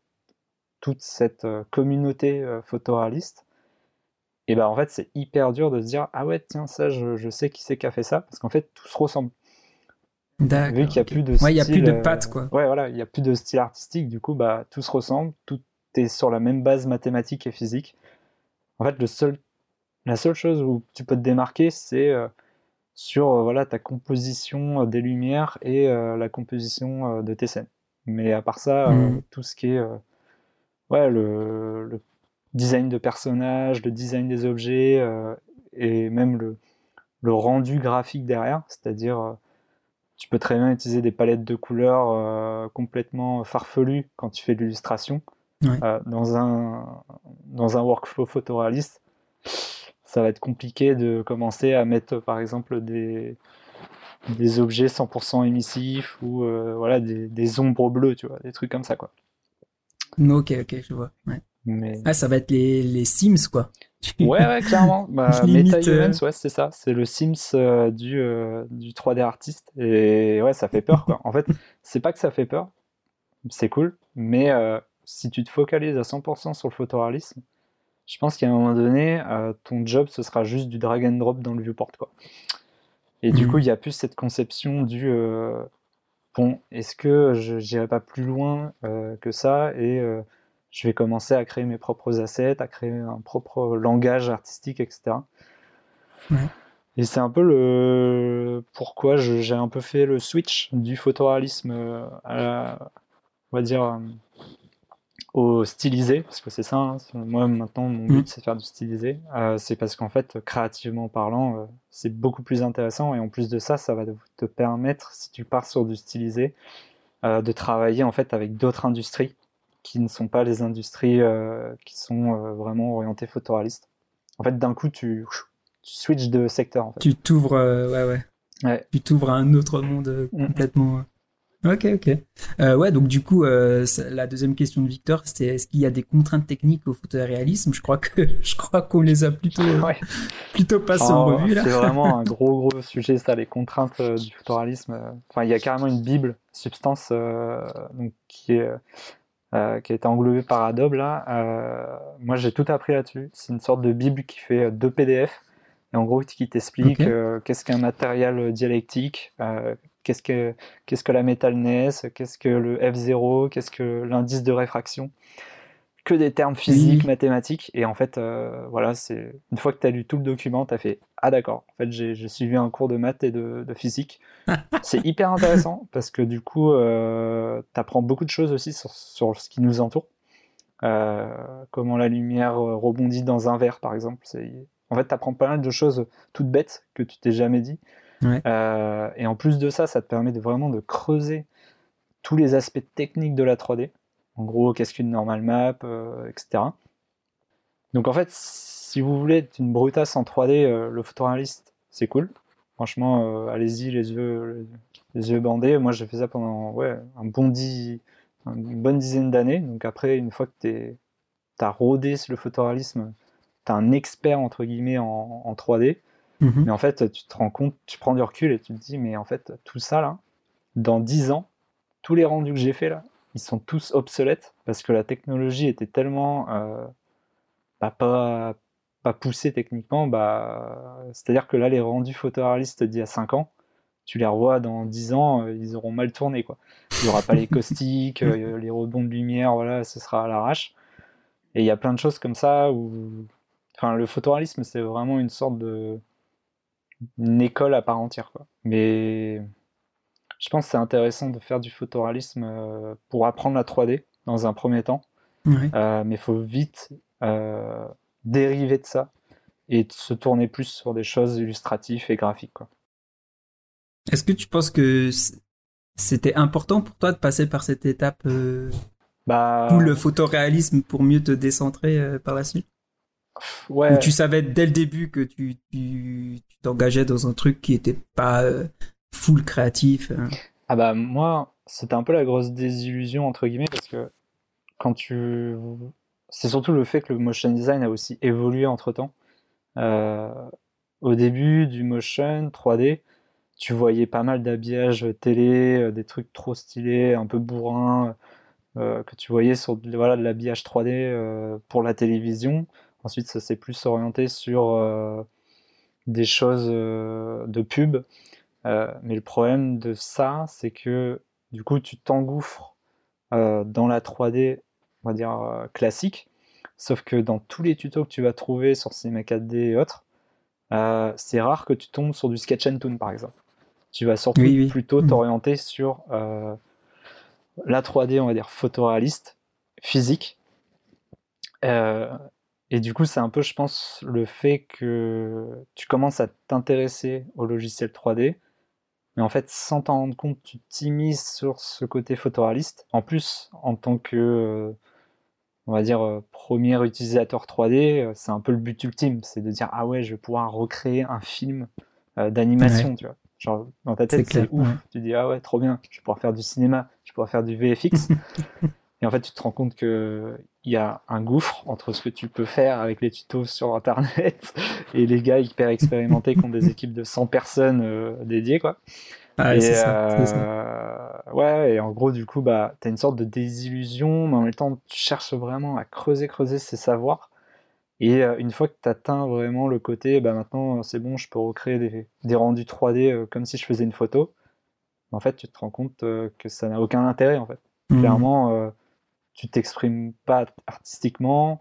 toute cette euh, communauté euh, photoréaliste, et ben en fait c'est hyper dur de se dire ah ouais tiens ça je, sais qui c'est qui a fait ça parce qu'en fait tout se ressemble. Vu qu'il n'y a plus de style, il y a plus de euh, pattes quoi. Ouais voilà, il n'y a plus de style artistique, du coup bah tout se ressemble, tout est sur la même base mathématique et physique. En fait le seul, la seule chose où tu peux te démarquer c'est sur voilà ta composition des lumières et la composition de tes scènes. Mais à part ça, mmh. tout ce qui est ouais, le, design de personnages, le design des objets euh, et même le, le, rendu graphique derrière. C'est-à-dire, euh, tu peux très bien utiliser des palettes de couleurs euh, complètement farfelues quand tu fais de l'illustration. Dans, un, dans un workflow photoréaliste, ça va être compliqué de commencer à mettre par exemple des, des objets 100% émissifs ou voilà des, des, ombres bleues, tu vois, des trucs comme ça quoi. Ok, ok, je vois. Ouais. Mais... Ah, ça va être les, les Sims, quoi. ouais, ouais, clairement. Bah, MetaHumans, euh, ouais, c'est ça. C'est le Sims euh, du, euh, du 3D artiste. Et ouais, ça fait peur, quoi. En fait, c'est pas que ça fait peur. C'est cool. Mais si tu te focalises à 100% sur le photoréalisme, je pense qu'à un moment donné, ton job, ce sera juste du drag and drop dans le viewport, quoi. Et du mhm. coup, il y a plus cette conception du bon, est-ce que je n'irai pas plus loin euh, que ça et euh, je vais commencer à créer mes propres assets, à créer un propre langage artistique, etc. Et c'est un peu le pourquoi j'ai un peu fait le switch du photoréalisme euh, à on va dire, au stylisé, parce que c'est ça, hein, moi maintenant mon but mm. c'est de faire du stylisé, c'est parce qu'en fait, créativement parlant, c'est beaucoup plus intéressant et en plus de ça, ça va te permettre, si tu pars sur du stylisé, de travailler en fait avec d'autres industries qui ne sont pas les industries qui sont vraiment orientées photoréalistes. En fait, d'un coup, tu, tu switches de secteur. En fait. Tu t'ouvres, ouais, ouais, ouais. Tu t'ouvres à un autre monde mm. complètement. Ok, ok. Euh, ouais, donc du coup, euh, la deuxième question de Victor, c'était est-ce qu'il y a des contraintes techniques au photoréalisme? Je crois que je crois qu'on les a plutôt ouais. plutôt passées en revue là. C'est vraiment un gros gros sujet ça, les contraintes euh, du photoréalisme. Enfin, il y a carrément une bible substance donc, qui est qui a été englobée par Adobe là. moi, j'ai tout appris là-dessus. C'est une sorte de bible qui fait deux PDF et en gros qui t'explique qu'est-ce qu'un matériel dialectique qu'est-ce que, qu'est-ce que la métalness, qu'est-ce que le F0, qu'est-ce que l'indice de réfraction? Que des termes physiques, mathématiques. Et en fait, euh, voilà, c'est une fois que tu as lu tout le document, tu as fait Ah d'accord, en fait, j'ai, suivi un cours de maths et de, physique. c'est hyper intéressant parce que du coup, euh, tu apprends beaucoup de choses aussi sur, sur ce qui nous entoure. Euh, comment la lumière rebondit dans un verre, par exemple. En fait, tu apprends pas mal de choses toutes bêtes que tu t'es jamais dit. Euh, et en plus de ça, ça te permet de vraiment de creuser tous les aspects techniques de la 3D. En gros, qu'est-ce qu'une normal map, euh, etc. Donc en fait, si vous voulez être une brutasse en 3D, euh, le photoréaliste, c'est cool. Franchement, allez-y, les yeux, les yeux bandés. Moi, j'ai fait ça pendant ouais, une bonne dizaine d'années. Donc après, une fois que tu as rodé le photoréalisme, tu es un expert entre guillemets en 3D. Mhm. Mais en fait, tu te rends compte, tu prends du recul et tu te dis, mais en fait, tout ça là, dans 10 ans, tous les rendus que j'ai faits là, ils sont tous obsolètes parce que la technologie était tellement euh, bah, pas, pas poussée techniquement. Bah, C'est-à-dire que là, les rendus photoréalistes d'il y a 5 ans, tu les revois dans 10 ans, euh, ils auront mal tourné. Quoi. Il n'y aura pas les caustiques, euh, les rebonds de lumière, voilà, ce sera à l'arrache. Et il y a plein de choses comme ça où. Enfin, le photoréalisme, c'est vraiment une sorte de une école à part entière. Quoi. Mais je pense que c'est intéressant de faire du photoréalisme euh, pour apprendre la 3D dans un premier temps. Euh, mais il faut vite euh, dériver de ça et se tourner plus sur des choses illustratives et graphiques. Est-ce que tu penses que c'était important pour toi de passer par cette étape bah... ou le photoréalisme pour mieux te décentrer par la suite? Ouais. Ou tu savais dès le début que tu t'engageais dans un truc qui était pas euh, full créatif hein Ah bah moi, c'était un peu la grosse désillusion entre guillemets parce que quand tu c'est surtout le fait que le motion design a aussi évolué entre temps. Euh, au début du motion 3D, tu voyais pas mal d'habillage télé, euh, des trucs trop stylés, un peu bourrins, que tu voyais sur voilà, de l'habillage 3D pour la télévision. Ensuite, ça s'est plus orienté sur euh, des choses euh, de pub. Euh, mais le problème de ça, c'est que du coup, tu t'engouffres dans la 3D, on va dire classique. Sauf que dans tous les tutos que tu vas trouver sur Cinema 4D et autres, c'est rare que tu tombes sur du sketch and tune par exemple. Tu vas surtout plutôt mm. t'orienter sur la 3D, on va dire photoréaliste, physique. Et du coup, c'est un peu, je pense, le fait que tu commences à t'intéresser au logiciel 3D, mais en fait, sans t'en rendre compte, tu t'immises sur ce côté photoréaliste. En plus, en tant que, euh, on va dire, euh, premier utilisateur 3D, euh, c'est un peu le but ultime, c'est de dire, ah ouais, je vais pouvoir recréer un film d'animation, tu vois. Genre, dans ta tête, c'est ouf. Tu dis, ah ouais, trop bien, je vais pouvoir faire du cinéma, je vais pouvoir faire du VFX. Et en fait, tu te rends compte que il y a un gouffre entre ce que tu peux faire avec les tutos sur internet et les gars hyper expérimentés qui ont des équipes de 100 personnes euh, dédiées quoi. Ah, et, euh, ouais, et en gros, du coup, bah, tu as une sorte de désillusion, mais en même temps, tu cherches vraiment à creuser, creuser ces savoirs. Et euh, une fois que tu atteins vraiment le côté, bah, maintenant, c'est bon, je peux recréer des, des rendus 3D comme si je faisais une photo, en fait, tu te rends compte que ça n'a aucun intérêt, en fait. Mmh. Clairement, tu t'exprimes pas artistiquement,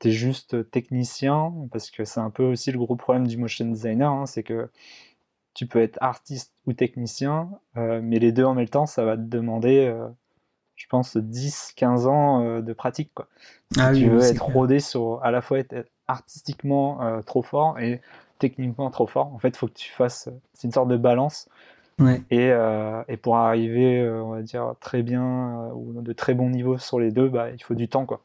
tu es juste technicien, parce que c'est un peu aussi le gros problème du motion designer, hein, c'est que tu peux être artiste ou technicien, euh, mais les deux en même temps, ça va te demander euh, je pense, 10-15 ans de pratique. Quoi. Si Ah tu oui, veux être clair. rodé sur à la fois être artistiquement euh, trop fort et techniquement trop fort, en fait, il faut que tu fasses. C'est une sorte de balance. Ouais. Et, euh, et pour arriver, euh, on va dire, très bien euh, ou de très bons niveaux sur les deux, bah, il faut du temps. Quoi.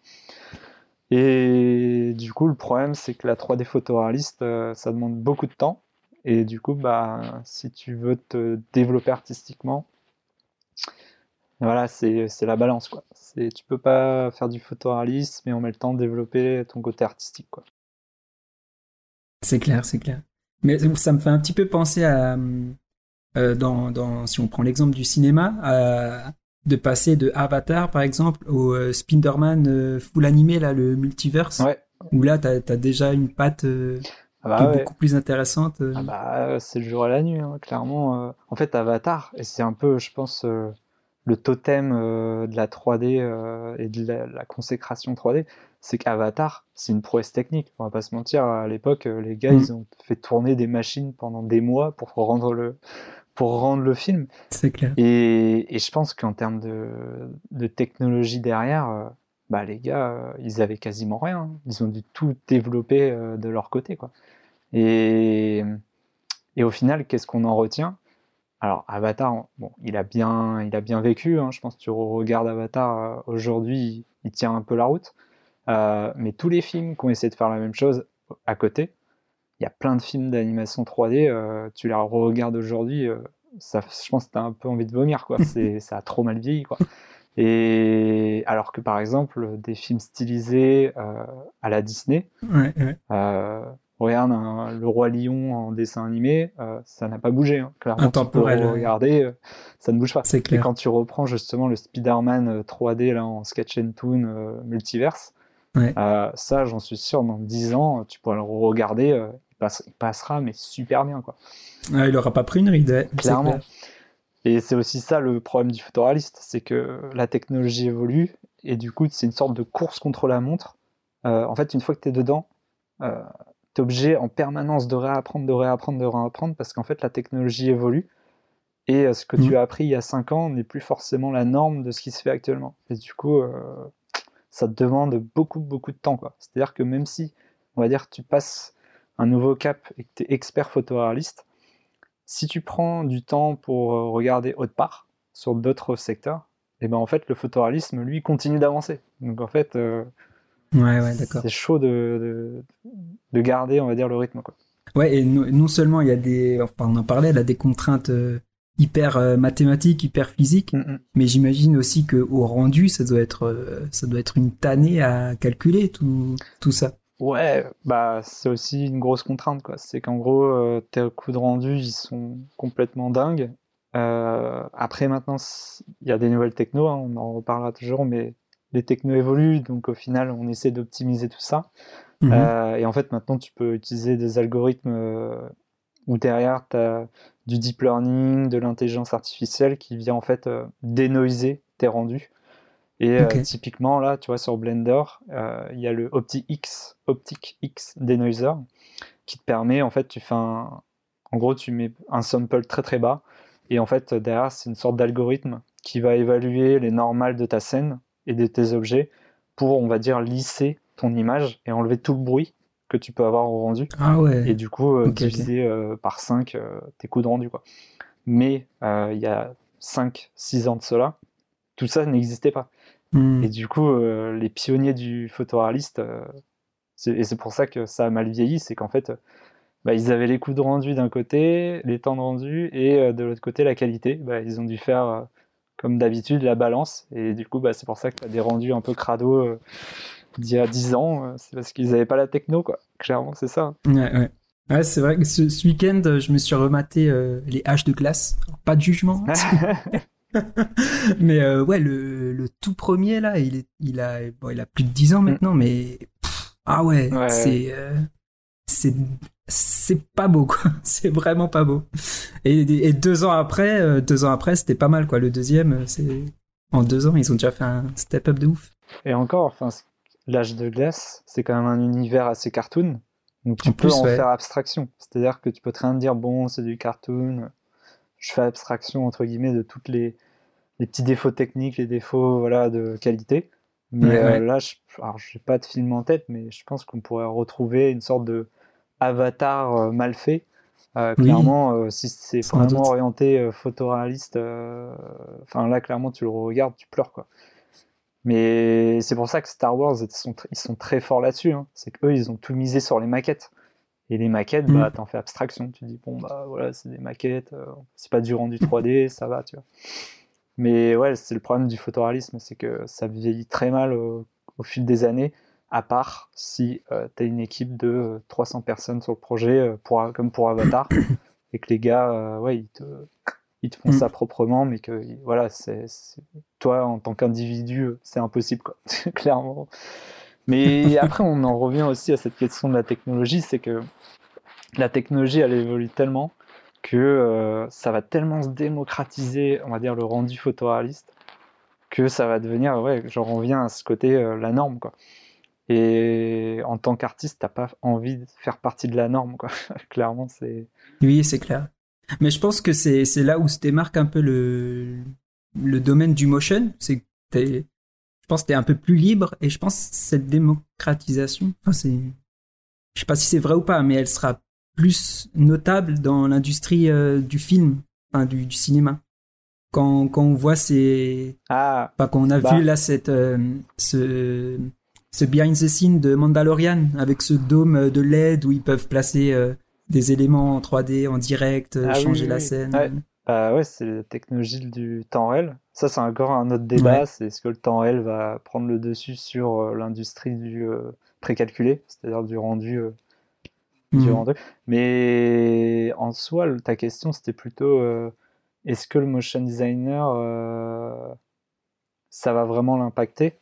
Et du coup, le problème, c'est que la 3D photoréaliste, ça demande beaucoup de temps. Et du coup, bah, si tu veux te développer artistiquement, voilà, c'est la balance. Quoi. C'est- Tu peux pas faire du photoréalisme et en même temps développer ton côté artistique. Quoi. C'est clair, c'est clair. Mais ça me fait un petit peu penser à, euh, dans, dans, si on prend l'exemple du cinéma, à- de passer de Avatar, par exemple, au euh, Spider-Man euh, full animé, là, le multiverse, Ouais. où là, t'as as déjà une patte euh, Ah bah qui est ouais. beaucoup plus intéressante. euh. Ah bah, c'est le jour et la nuit, hein, clairement. euh. En fait, Avatar, et c'est un peu, je pense, euh, le totem euh, de la 3D euh, et de la, la consécration 3D, c'est qu'Avatar, c'est une prouesse technique. On va pas se mentir, à l'époque, euh, les gars, Mm. ils ont fait tourner des machines pendant des mois pour rendre le, pour rendre le film. C'est clair. Et, et je pense qu'en termes de, de technologie derrière, euh, bah les gars, euh, ils avaient quasiment rien. Ils ont dû tout développer euh, de leur côté, quoi. Et, et au final, qu'est-ce qu'on en retient? Alors, Avatar, bon, il a bien, il a bien vécu. hein. Je pense que tu regardes Avatar aujourd'hui, il, il tient un peu la route. Euh, mais tous les films qui ont essayé de faire la même chose à côté, il y a plein de films d'animation 3D, euh, tu les regardes aujourd'hui, euh, ça, je pense que tu as un peu envie de vomir, quoi. C'est, ça a trop mal vieilli, quoi. Et alors que par exemple, des films stylisés euh, à la Disney, Ouais, ouais. euh, regarde un- Le Roi Lion en dessin animé, ça n'a pas bougé. Hein. Clairement, Intemporel, tu peux regarder, ça ne bouge pas. C'est Et clair. quand tu reprends justement le Spider-Man euh, 3D là, en sketch and toon multiverse, Ouais. euh, ça, j'en suis sûr, dans 10 ans, tu pourras le regarder, euh, passe- il passera, mais super bien. Quoi. Ah, il aura pas pris une ride, Clairement. clair. Et c'est aussi ça le problème du photoréaliste, c'est que la technologie évolue et du coup c'est une sorte de course contre la montre. Euh, en fait, une fois que tu es dedans, euh, tu es obligé en permanence de réapprendre, de réapprendre, de réapprendre parce qu'en fait la technologie évolue et euh, ce que tu as appris il y a 5 ans n'est plus forcément la norme de ce qui se fait actuellement. Et du coup, euh, ça te demande beaucoup, beaucoup de temps. C'est-à-dire que même si, on va dire, tu passes un nouveau cap et que tu es expert photoréaliste, si tu prends du temps pour euh, regarder autre part, sur d'autres secteurs, et ben en fait le photoréalisme lui continue d'avancer. Donc en fait euh, Ouais, ouais, d'accord. c'est chaud de, de, de garder on va dire le rythme quoi. Ouais, et non, non seulement il y a des, enfin, on en parlait, là, des contraintes euh, hyper euh, mathématiques, hyper physiques, Mm, mm. mais j'imagine aussi que au rendu, ça doit être, ça doit être une tannée à calculer tout, tout ça. Ouais, bah c'est aussi une grosse contrainte quoi. C'est qu'en gros euh, tes coups de rendu ils sont complètement dingues. Euh, après maintenant il y a des nouvelles technos, hein, on en reparlera toujours, mais les technos évoluent donc au final on essaie d'optimiser tout ça. Mhm. Euh, et en fait, maintenant, tu peux utiliser des algorithmes où derrière, tu as du deep learning, de l'intelligence artificielle qui vient en fait dénoiser tes rendus. Et euh, typiquement, là, tu vois, sur Blender, euh, il y a le OptiX, Optic X Denoiser qui te permet, en fait, tu fais un. En gros, tu mets un sample très très bas. Et en fait, derrière, c'est une sorte d'algorithme qui va évaluer les normales de ta scène et de tes objets pour, on va dire, lisser ton image et enlever tout le bruit que tu peux avoir au rendu. Ah ouais. Et du coup, euh, diviser euh, par 5 tes coups de rendu. Quoi. Mais il y a 5-6 ans de cela, tout ça n'existait pas. Hmm. Et du coup, euh, les pionniers du photoréaliste, euh, et c'est pour ça que ça a mal vieilli, c'est qu'en fait, euh, bah, ils avaient les coups de rendu d'un côté, les temps de rendu, et euh, de l'autre côté, la qualité. Bah, ils ont dû faire, comme d'habitude, la balance. Et du coup, bah, c'est pour ça que tu as des rendus un peu crado d'il y a 10 ans. c'est parce qu'ils n'avaient pas la techno, quoi. Clairement, c'est ça. Ouais, ouais. Ouais, c'est vrai que ce, ce week-end, je me suis rematé les haches de glace. Pas de jugement, hein, mais euh, ouais, le, le tout premier là, il est, il a, bon, il a plus de 10 ans maintenant, mais pff, ah ouais, Mm. Ouais, c'est, euh, c'est, c'est pas beau quoi. C'est vraiment pas beau. Et, et deux ans après, euh, deux ans après, c'était pas mal quoi. Le deuxième, c'est en deux ans, ils ont déjà fait un step up de ouf. Et encore, enfin, l'âge de glace, c'est quand même un univers assez cartoon. Donc tu En peux plus, en ouais. faire abstraction. C'est-à-dire que tu peux très bien dire, bon, c'est du cartoon. Je fais abstraction, entre guillemets, de toutes les, les petits défauts techniques, les défauts voilà, de qualité. Mais là, je n'ai pas de film en tête, mais je pense qu'on pourrait retrouver une sorte de avatar mal fait. Clairement, si c'est vraiment orienté photoréaliste, enfin là, clairement, tu le regardes, tu pleures. quoi. Mais c'est pour ça que Star Wars, ils sont, ils sont très forts là-dessus. Hein. C'est qu'eux, ils ont tout misé sur les maquettes. Et les maquettes, bah, mm. t'en fais abstraction. Tu dis, bon, bah voilà, c'est des maquettes, euh, c'est pas du rendu 3D, ça va, tu vois. Mais ouais, c'est le problème du photoréalisme, c'est que ça vieillit très mal au, fil des années, à part si euh, t'as une équipe de 300 personnes sur le projet, euh, pour, comme pour Avatar, et que les gars, ouais, ils te ils te font mm. ça proprement, mais que voilà, c'est toi en tant qu'individu, c'est impossible, quoi, clairement. Mais après, on en revient aussi à cette question de la technologie, c'est que la technologie, elle évolue tellement que euh, ça va tellement se démocratiser, on va dire, le rendu photoréaliste, que ça va devenir, ouais, genre on revient à ce côté, euh, la norme, quoi. Et en tant qu'artiste, t'as pas envie de faire partie de la norme, quoi. Clairement, c'est. Oui, c'est clair. Mais je pense que c'est là où se démarque un peu le, le domaine du motion. C'est je pense que t'es un peu plus libre et je pense que cette démocratisation, enfin c'est, je sais pas si c'est vrai ou pas, mais elle sera plus notable dans l'industrie euh, du film, enfin du, du cinéma. Quand, quand on voit ces, ah, pas quand on a bah. vu là cette, euh, ce, ce behind the scene de Mandalorian avec ce dôme de LED où ils peuvent placer euh, des éléments en 3D en direct, ah changer la scène. Ouais. Bah ouais, c'est la technologie du temps réel. Ça, c'est encore un autre débat. C'est est-ce que le temps réel va prendre le dessus sur euh, l'industrie du euh, précalculé, c'est-à-dire du rendu, euh, du hmm. rendu. Mais en soi, ta question, c'était plutôt est-ce que le motion designer, ça va vraiment l'impacter?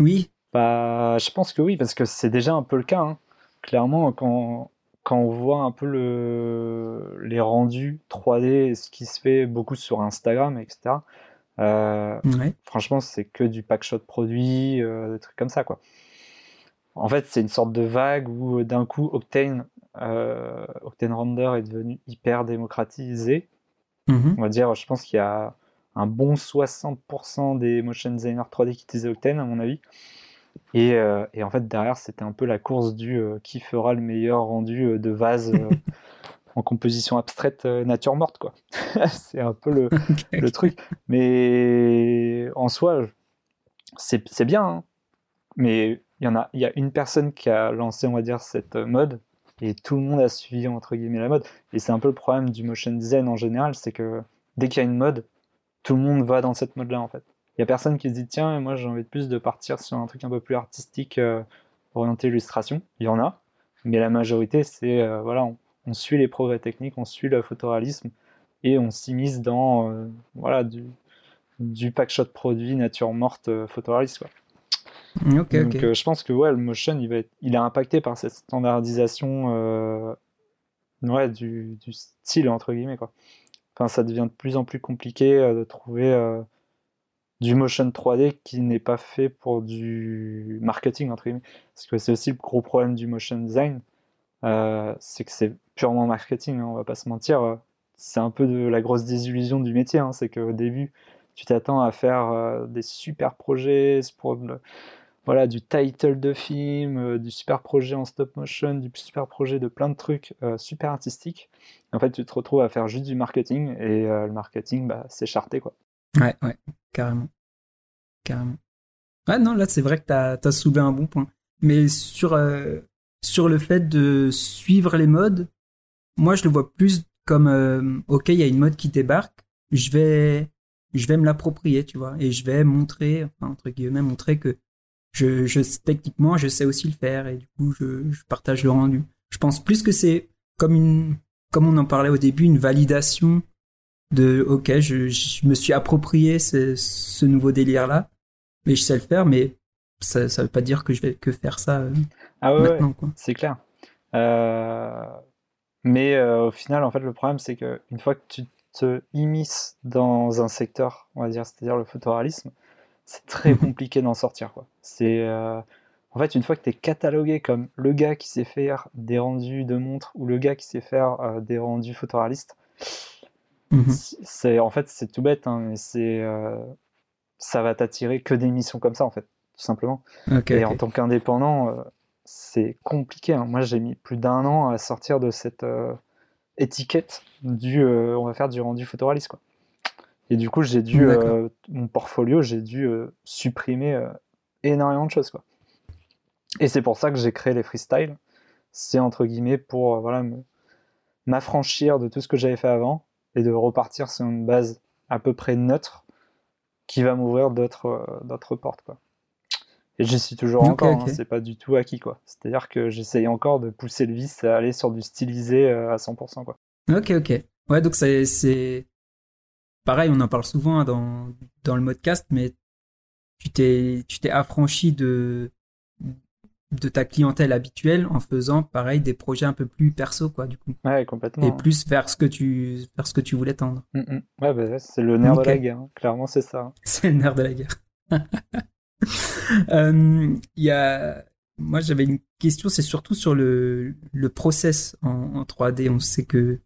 Oui. Bah, je pense que oui, parce que c'est déjà un peu le cas. Hein. Clairement, quand quand on voit un peu le, les rendus 3D, ce qui se fait beaucoup sur Instagram, etc. Euh, franchement, c'est que du packshot produit, euh, des trucs comme ça, quoi. En fait, c'est une sorte de vague où d'un coup Octane, euh, Octane Render est devenu hyper démocratisé. Mhm. On va dire, je pense qu'il y a un bon 60% des motion designers 3D qui utilisaient Octane, à mon avis. Euh, et, en fait, derrière, c'était un peu la course du euh, qui fera le meilleur rendu euh, de vase en composition abstraite nature morte, quoi. c'est un peu le, le, truc. Mais en soi, c'est bien. Hein. Mais il y en a, il y a une personne qui a lancé, on va dire, cette mode. Et tout le monde a suivi, entre guillemets, la mode. Et c'est un peu le problème du motion design en général, c'est que dès qu'il y a une mode, tout le monde va dans cette mode-là, en fait. Il y a personne qui se dit tiens, moi j'ai envie de plus de partir sur un truc un peu plus artistique, euh, orienté illustration. Il y en a, mais la majorité c'est euh, voilà, on, suit les progrès techniques, on suit le photoréalisme et on s'immisce dans euh, voilà du, du packshot produit nature morte photoréaliste. Quoi. Donc je pense que ouais, le motion il va être, il est impacté par cette standardisation ouais, du, du, style entre guillemets quoi. Enfin, ça devient de plus en plus compliqué de trouver du motion 3D qui n'est pas fait pour du marketing entre guillemets parce que c'est aussi le gros problème du motion design euh, c'est que c'est purement marketing hein, on va pas se mentir c'est un peu de la grosse désillusion du métier hein, c'est qu'au début tu t'attends à faire euh, des super projets voilà du title de film euh, du super projet en stop motion du super projet de plein de trucs super artistiques en fait tu te retrouves à faire juste du marketing et le marketing bah, c'est charté quoi Ouais, ouais, carrément. Carrément. Ouais, non, là, c'est vrai que tu as, soulevé un bon point. Mais sur, sur le fait de suivre les modes, moi, je le vois plus comme, euh, OK, il y a une mode qui débarque, je vais, je vais me l'approprier, tu vois, et je vais montrer, entre guillemets, montrer que je, je, techniquement, je sais aussi le faire, et du coup, je, partage le rendu. Je pense plus que c'est comme une, comme on en parlait au début, une validation de ok, je, me suis approprié ce, nouveau délire là, mais je sais le faire, mais ça, ça veut pas dire que je vais que faire ça euh, ah ouais, C'est clair. Euh, mais euh, au final, en fait, le problème c'est que une fois que tu te immisces dans un secteur, on va dire, c'est-à-dire le photoréalisme, c'est très mhm. compliqué d'en sortir. Quoi. C'est en fait, une fois que tu es catalogué comme le gars qui sait faire des rendus de montres ou le gars qui sait faire des rendus photoréalistes, Mhm. C'est en fait c'est tout bête, hein, mais c'est ça va t'attirer que des missions comme ça en fait, tout simplement. et en tant qu'indépendant, c'est compliqué. Hein. Moi, j'ai mis plus d'un an à sortir de cette étiquette du on va faire du rendu photoréaliste quoi. Et du coup, j'ai dû mon portfolio, j'ai dû supprimer énormément de choses quoi. Et c'est pour ça que j'ai créé les freestyles. C'est entre guillemets pour euh, voilà, m'affranchir de tout ce que j'avais fait avant et de repartir sur une base à peu près neutre qui va m'ouvrir d'autres euh, d'autres portes. Quoi. Et j'y suis toujours encore, hein, c'est pas du tout acquis. quoi. C'est-à-dire que j'essaye encore de pousser le vice à aller sur du stylisé euh, à 100%. Quoi. Ok, ok. Ouais, donc c'est. Pareil, on en parle souvent hein, dans, dans le modcast, mais tu t'es affranchi de, de ta clientèle habituelle en faisant pareil des projets un peu plus perso quoi du coup ouais complètement et plus vers ce que tu vers ce que tu voulais tendre mm, mm. ouais bah, c'est le nerf de la guerre hein. clairement c'est ça hein. c'est le nerf de la guerre euh, y a moi j'avais une question c'est surtout sur le le process en, en 3D on sait que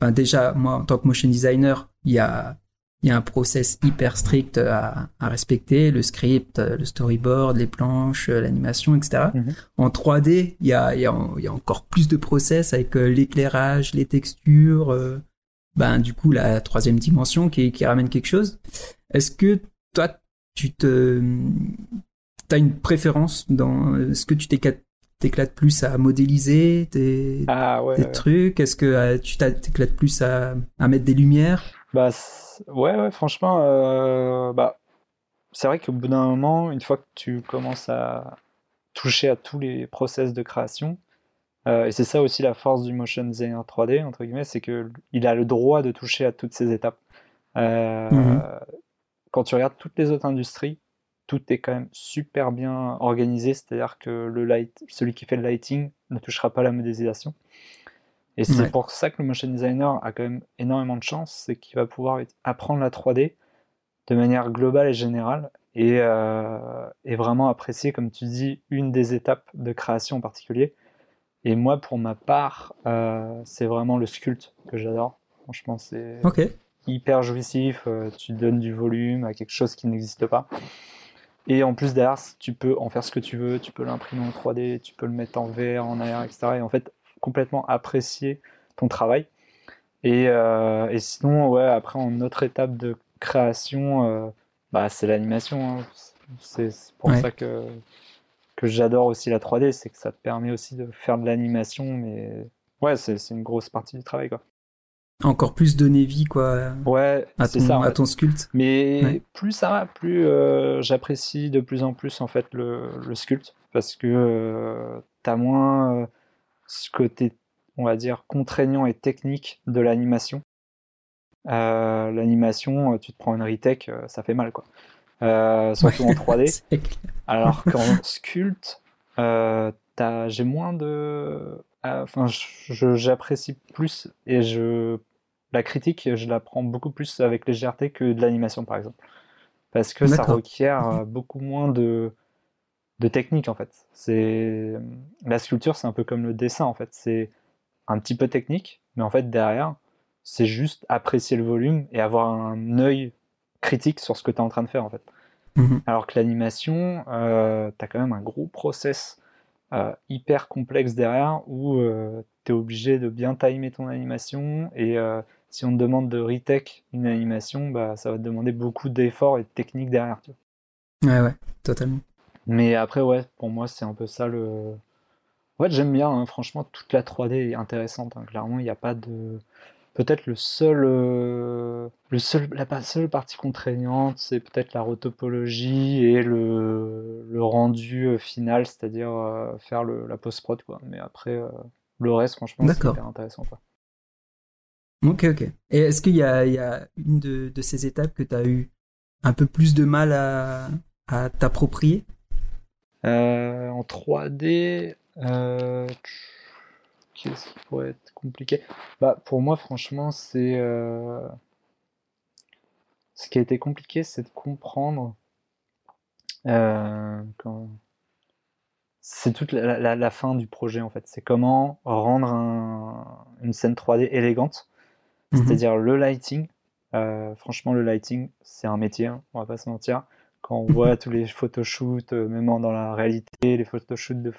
ben déjà moi en tant que motion designer il y a y a un process hyper strict à, à, respecter, le script, le storyboard, les planches, l'animation, etc. Mhm. En 3D, il y a, y, a, y a encore plus de process avec euh, l'éclairage, les textures, euh, ben du coup la troisième dimension qui, qui ramène quelque chose. Est-ce que toi, tu te, as une préférence dans, est-ce que tu t'éclates plus à modéliser tes, ah, tes trucs? Est-ce que euh, tu t'éclates plus à, à mettre des lumières? Bah, ouais, ouais, franchement, euh, bah, c'est vrai qu'au bout d'un moment, une fois que tu commences à toucher à tous les process de création, euh, et c'est ça aussi la force du motion designer 3D, entre guillemets, c'est qu'il a le droit de toucher à toutes ces étapes. Euh, mhm. Quand tu regardes toutes les autres industries, tout est quand même super bien organisé, c'est-à-dire que le light, celui qui fait le lighting ne touchera pas la modélisation. Et c'est pour ça que le motion designer a quand même énormément de chance, c'est qu'il va pouvoir apprendre la 3D de manière globale et générale et, euh, et, vraiment apprécier, comme tu dis, une des étapes de création en particulier. Et moi, pour ma part, euh, c'est vraiment le sculpte que j'adore. Franchement, c'est hyper jouissif. Euh, tu donnes du volume à quelque chose qui n'existe pas. Et en plus derrière, tu peux en faire ce que tu veux. Tu peux l'imprimer en 3D, tu peux le mettre en VR, en AR, etc. Et en fait, complètement apprécier ton travail. Et, euh, et, sinon, ouais, après, en autre étape de création, euh, bah, c'est l'animation. Hein. C'est pour ça que, que j'adore aussi la 3D, c'est que ça te permet aussi de faire de l'animation, mais ouais, c'est une grosse partie du travail, quoi. Encore plus donner vie, quoi. Ouais, à ton, ça, à ton sculpte. Mais plus ça va, plus euh, j'apprécie de plus en plus en fait le, le sculpte parce que tu as moins ce côté, on va dire, contraignant et technique de l'animation. Euh, l'animation, euh, tu te prends une retech, euh, ça fait mal, quoi. surtout en 3D. Alors qu'en sculpte, j'ai moins de. Enfin, j'apprécie plus et je. La critique, je la prends beaucoup plus avec légèreté que de l'animation, par exemple. Parce que ça requiert beaucoup moins de de technique en fait. C'est la sculpture, c'est un peu comme le dessin en fait. C'est un petit peu technique, mais en fait derrière, c'est juste apprécier le volume et avoir un œil critique sur ce que tu es en train de faire en fait. Mhm. Alors que l'animation, euh, tu as quand même un gros process euh, hyper complexe derrière où euh, tu es obligé de bien timer ton animation et euh, si on te demande de retech une animation, bah, ça va te demander beaucoup d'efforts et de technique derrière. Tu vois. Ouais, ouais, totalement. Mais après, ouais, pour moi, c'est un peu ça le. Ouais, j'aime bien, hein, franchement, toute la 3D est intéressante. Hein. Clairement, il n'y a pas de. Peut-être le seul, euh, le seul, la seule partie contraignante, c'est peut-être la rotopologie et le, le rendu euh, final, c'est-à-dire euh, faire le, la post-prod, quoi. Mais après, le reste, franchement, c'est hyper intéressant, quoi. Ok, ok. Et est-ce qu'il y a, il y a une de, de ces étapes que tu as eu un peu plus de mal à, à t'approprier? En 3D, euh, qu'est-ce qui pourrait être compliqué bah, Pour moi, franchement, c'est. Euh, ce qui a été compliqué, c'est de comprendre. Quand... C'est toute la, fin du projet, en fait. C'est comment rendre une scène 3D élégante Mhm. C'est-à-dire le lighting. Euh, franchement, le lighting, c'est un métier, hein, on va pas se mentir. Quand on voit tous les photoshoots, euh, même dans la réalité, les photoshoots de,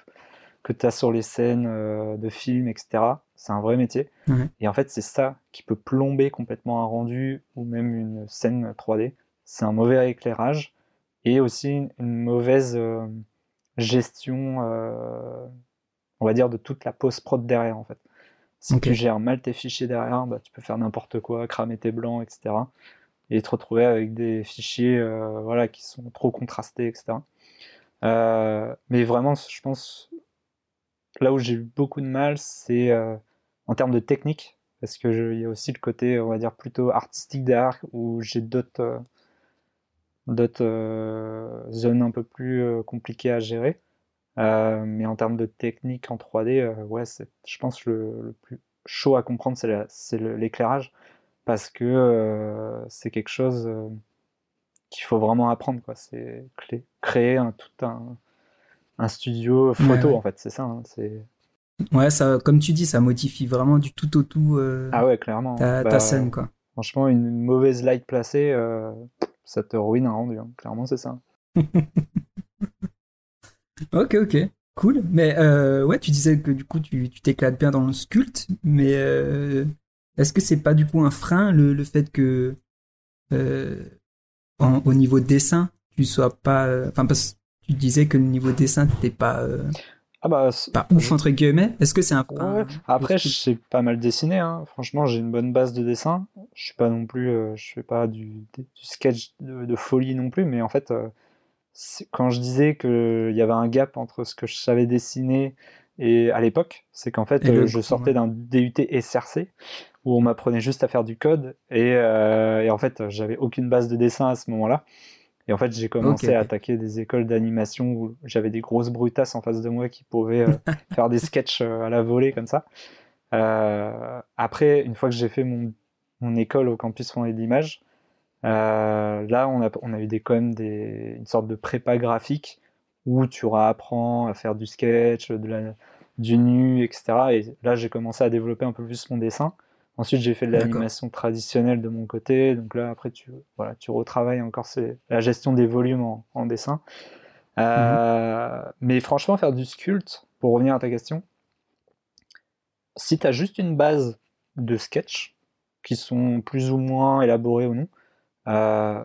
que tu as sur les scènes euh, de films, etc., c'est un vrai métier. Et en fait, c'est ça qui peut plomber complètement un rendu ou même une scène 3D. C'est un mauvais éclairage et aussi une mauvaise gestion, on va dire, de toute la post-prod derrière, en fait. Si tu gères mal tes fichiers derrière, bah, tu peux faire n'importe quoi, cramer tes blancs, etc. Et te retrouver avec des fichiers euh, voilà, qui sont trop contrastés, etc. Euh, mais vraiment, je pense, là où j'ai eu beaucoup de mal, c'est euh, en termes de technique, parce qu'il y a aussi le côté, on va dire, plutôt artistique derrière, où j'ai d'autres d'autres zones un peu plus compliquées à gérer. Euh, mais en termes de technique en 3D, euh, ouais, je pense le, le plus chaud à comprendre, c'est l'éclairage, parce que euh, c'est quelque chose qu'il faut vraiment apprendre. C'est créer tout un, un studio photo, en fait, c'est ça. Hein, c'est Ouais, ça, comme tu dis, ça modifie vraiment du tout au tout ah ouais, clairement. ta, ta, bah, scène. Quoi. Franchement, une mauvaise light placée, ça te ruine un rendu. Hein. Clairement, c'est ça. Ok, ok. Cool. Mais euh, ouais, tu disais que du coup, tu t'éclates bien dans le sculpte, mais euh, est-ce que c'est pas du coup un frein le, le fait que euh, au niveau dessin, tu sois pas. Enfin, parce que tu disais que le niveau dessin, t'étais pas. Ah bah, pas ouf entre guillemets. Est-ce que c'est un frein Après, je sais pas mal dessiner. Hein. Franchement, j'ai une bonne base de dessin. Je suis pas non plus, je fais pas du, du sketch de, de, folie non plus, mais en fait, quand je disais qu'il y avait un gap entre ce que je savais dessiner et à l'époque, c'est qu'en fait, euh, je sortais d'un DUT SRC où on m'apprenait juste à faire du code et, euh, et en fait, j'avais aucune base de dessin à ce moment-là. Et en fait, j'ai commencé à attaquer des écoles d'animation où j'avais des grosses brutasses en face de moi qui pouvaient euh, faire des sketchs à la volée comme ça. après, une fois que j'ai fait mon, mon, école au campus Fondé d'Images, euh, là, on a, on a eu des, quand même des, une sorte de prépa graphique où tu apprends à faire du sketch, de la, du nu, etc. Et là, j'ai commencé à développer un peu plus mon dessin. Ensuite, j'ai fait de l'animation traditionnelle de mon côté. Donc là, après, tu, voilà, tu retravailles encore la gestion des volumes en, dessin. Euh, mhm. Mais franchement, faire du sculpt, pour revenir à ta question, si tu as juste une base de sketch, qui sont plus ou moins élaborés ou non, euh,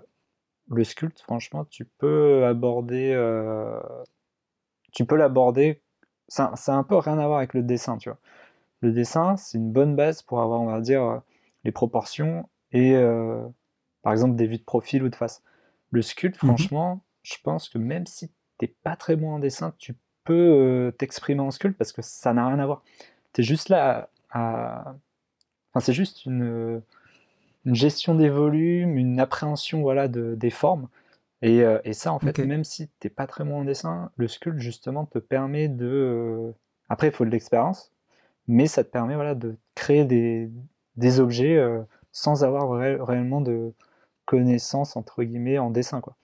le sculpte, franchement, tu peux aborder, euh, tu peux l'aborder. Ça, ça a un peu rien à voir avec le dessin, tu vois. Le dessin, c'est une bonne base pour avoir, on va dire, les proportions et, euh, par exemple, des vues de profil ou de face. Le sculpte, mmh franchement, je pense que même si t'es pas très bon en dessin, tu peux t'exprimer en sculpte parce que ça n'a rien à voir. Tu es juste là à... Enfin, c'est juste une une gestion des volumes, une appréhension voilà, de, des formes. Et, euh, et ça, en fait, même si tu n'es pas très bon en dessin, le sculpt, justement, te permet de... Euh, après, il faut de l'expérience, mais ça te permet voilà, de créer des, des objets euh, sans avoir réellement de connaissances, entre guillemets, en dessin. Quoi.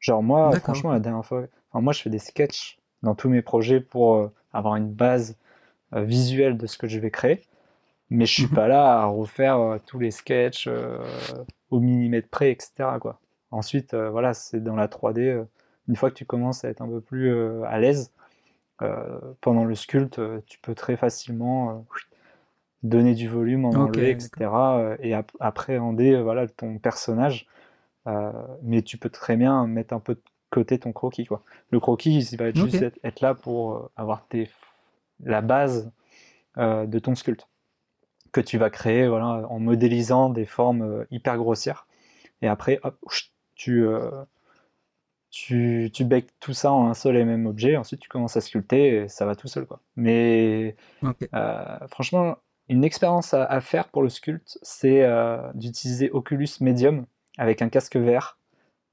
Genre moi, franchement, la dernière fois, enfin, moi, je fais des sketchs dans tous mes projets pour avoir une base visuelle de ce que je vais créer mais je suis mhm. pas là à refaire euh, tous les sketchs euh, au millimètre près, etc. Quoi. Ensuite, euh, voilà, c'est dans la 3D. une fois que tu commences à être un peu plus à l'aise pendant le sculpte, tu peux très facilement donner du volume, en enlever, etc. et appréhender voilà ton personnage. mais tu peux très bien mettre un peu de côté ton croquis. Quoi. Le croquis, il va juste être, là pour avoir tes, la base de ton sculpte que tu vas créer voilà, en modélisant des formes euh, hyper grossières. Et après, hop, tu, euh, tu, tu becques tout ça en un seul et même objet. Ensuite, tu commences à sculpter et ça va tout seul. Quoi. Mais euh, franchement, une expérience à, faire pour le sculpt, c'est d'utiliser Oculus Medium avec un casque vert.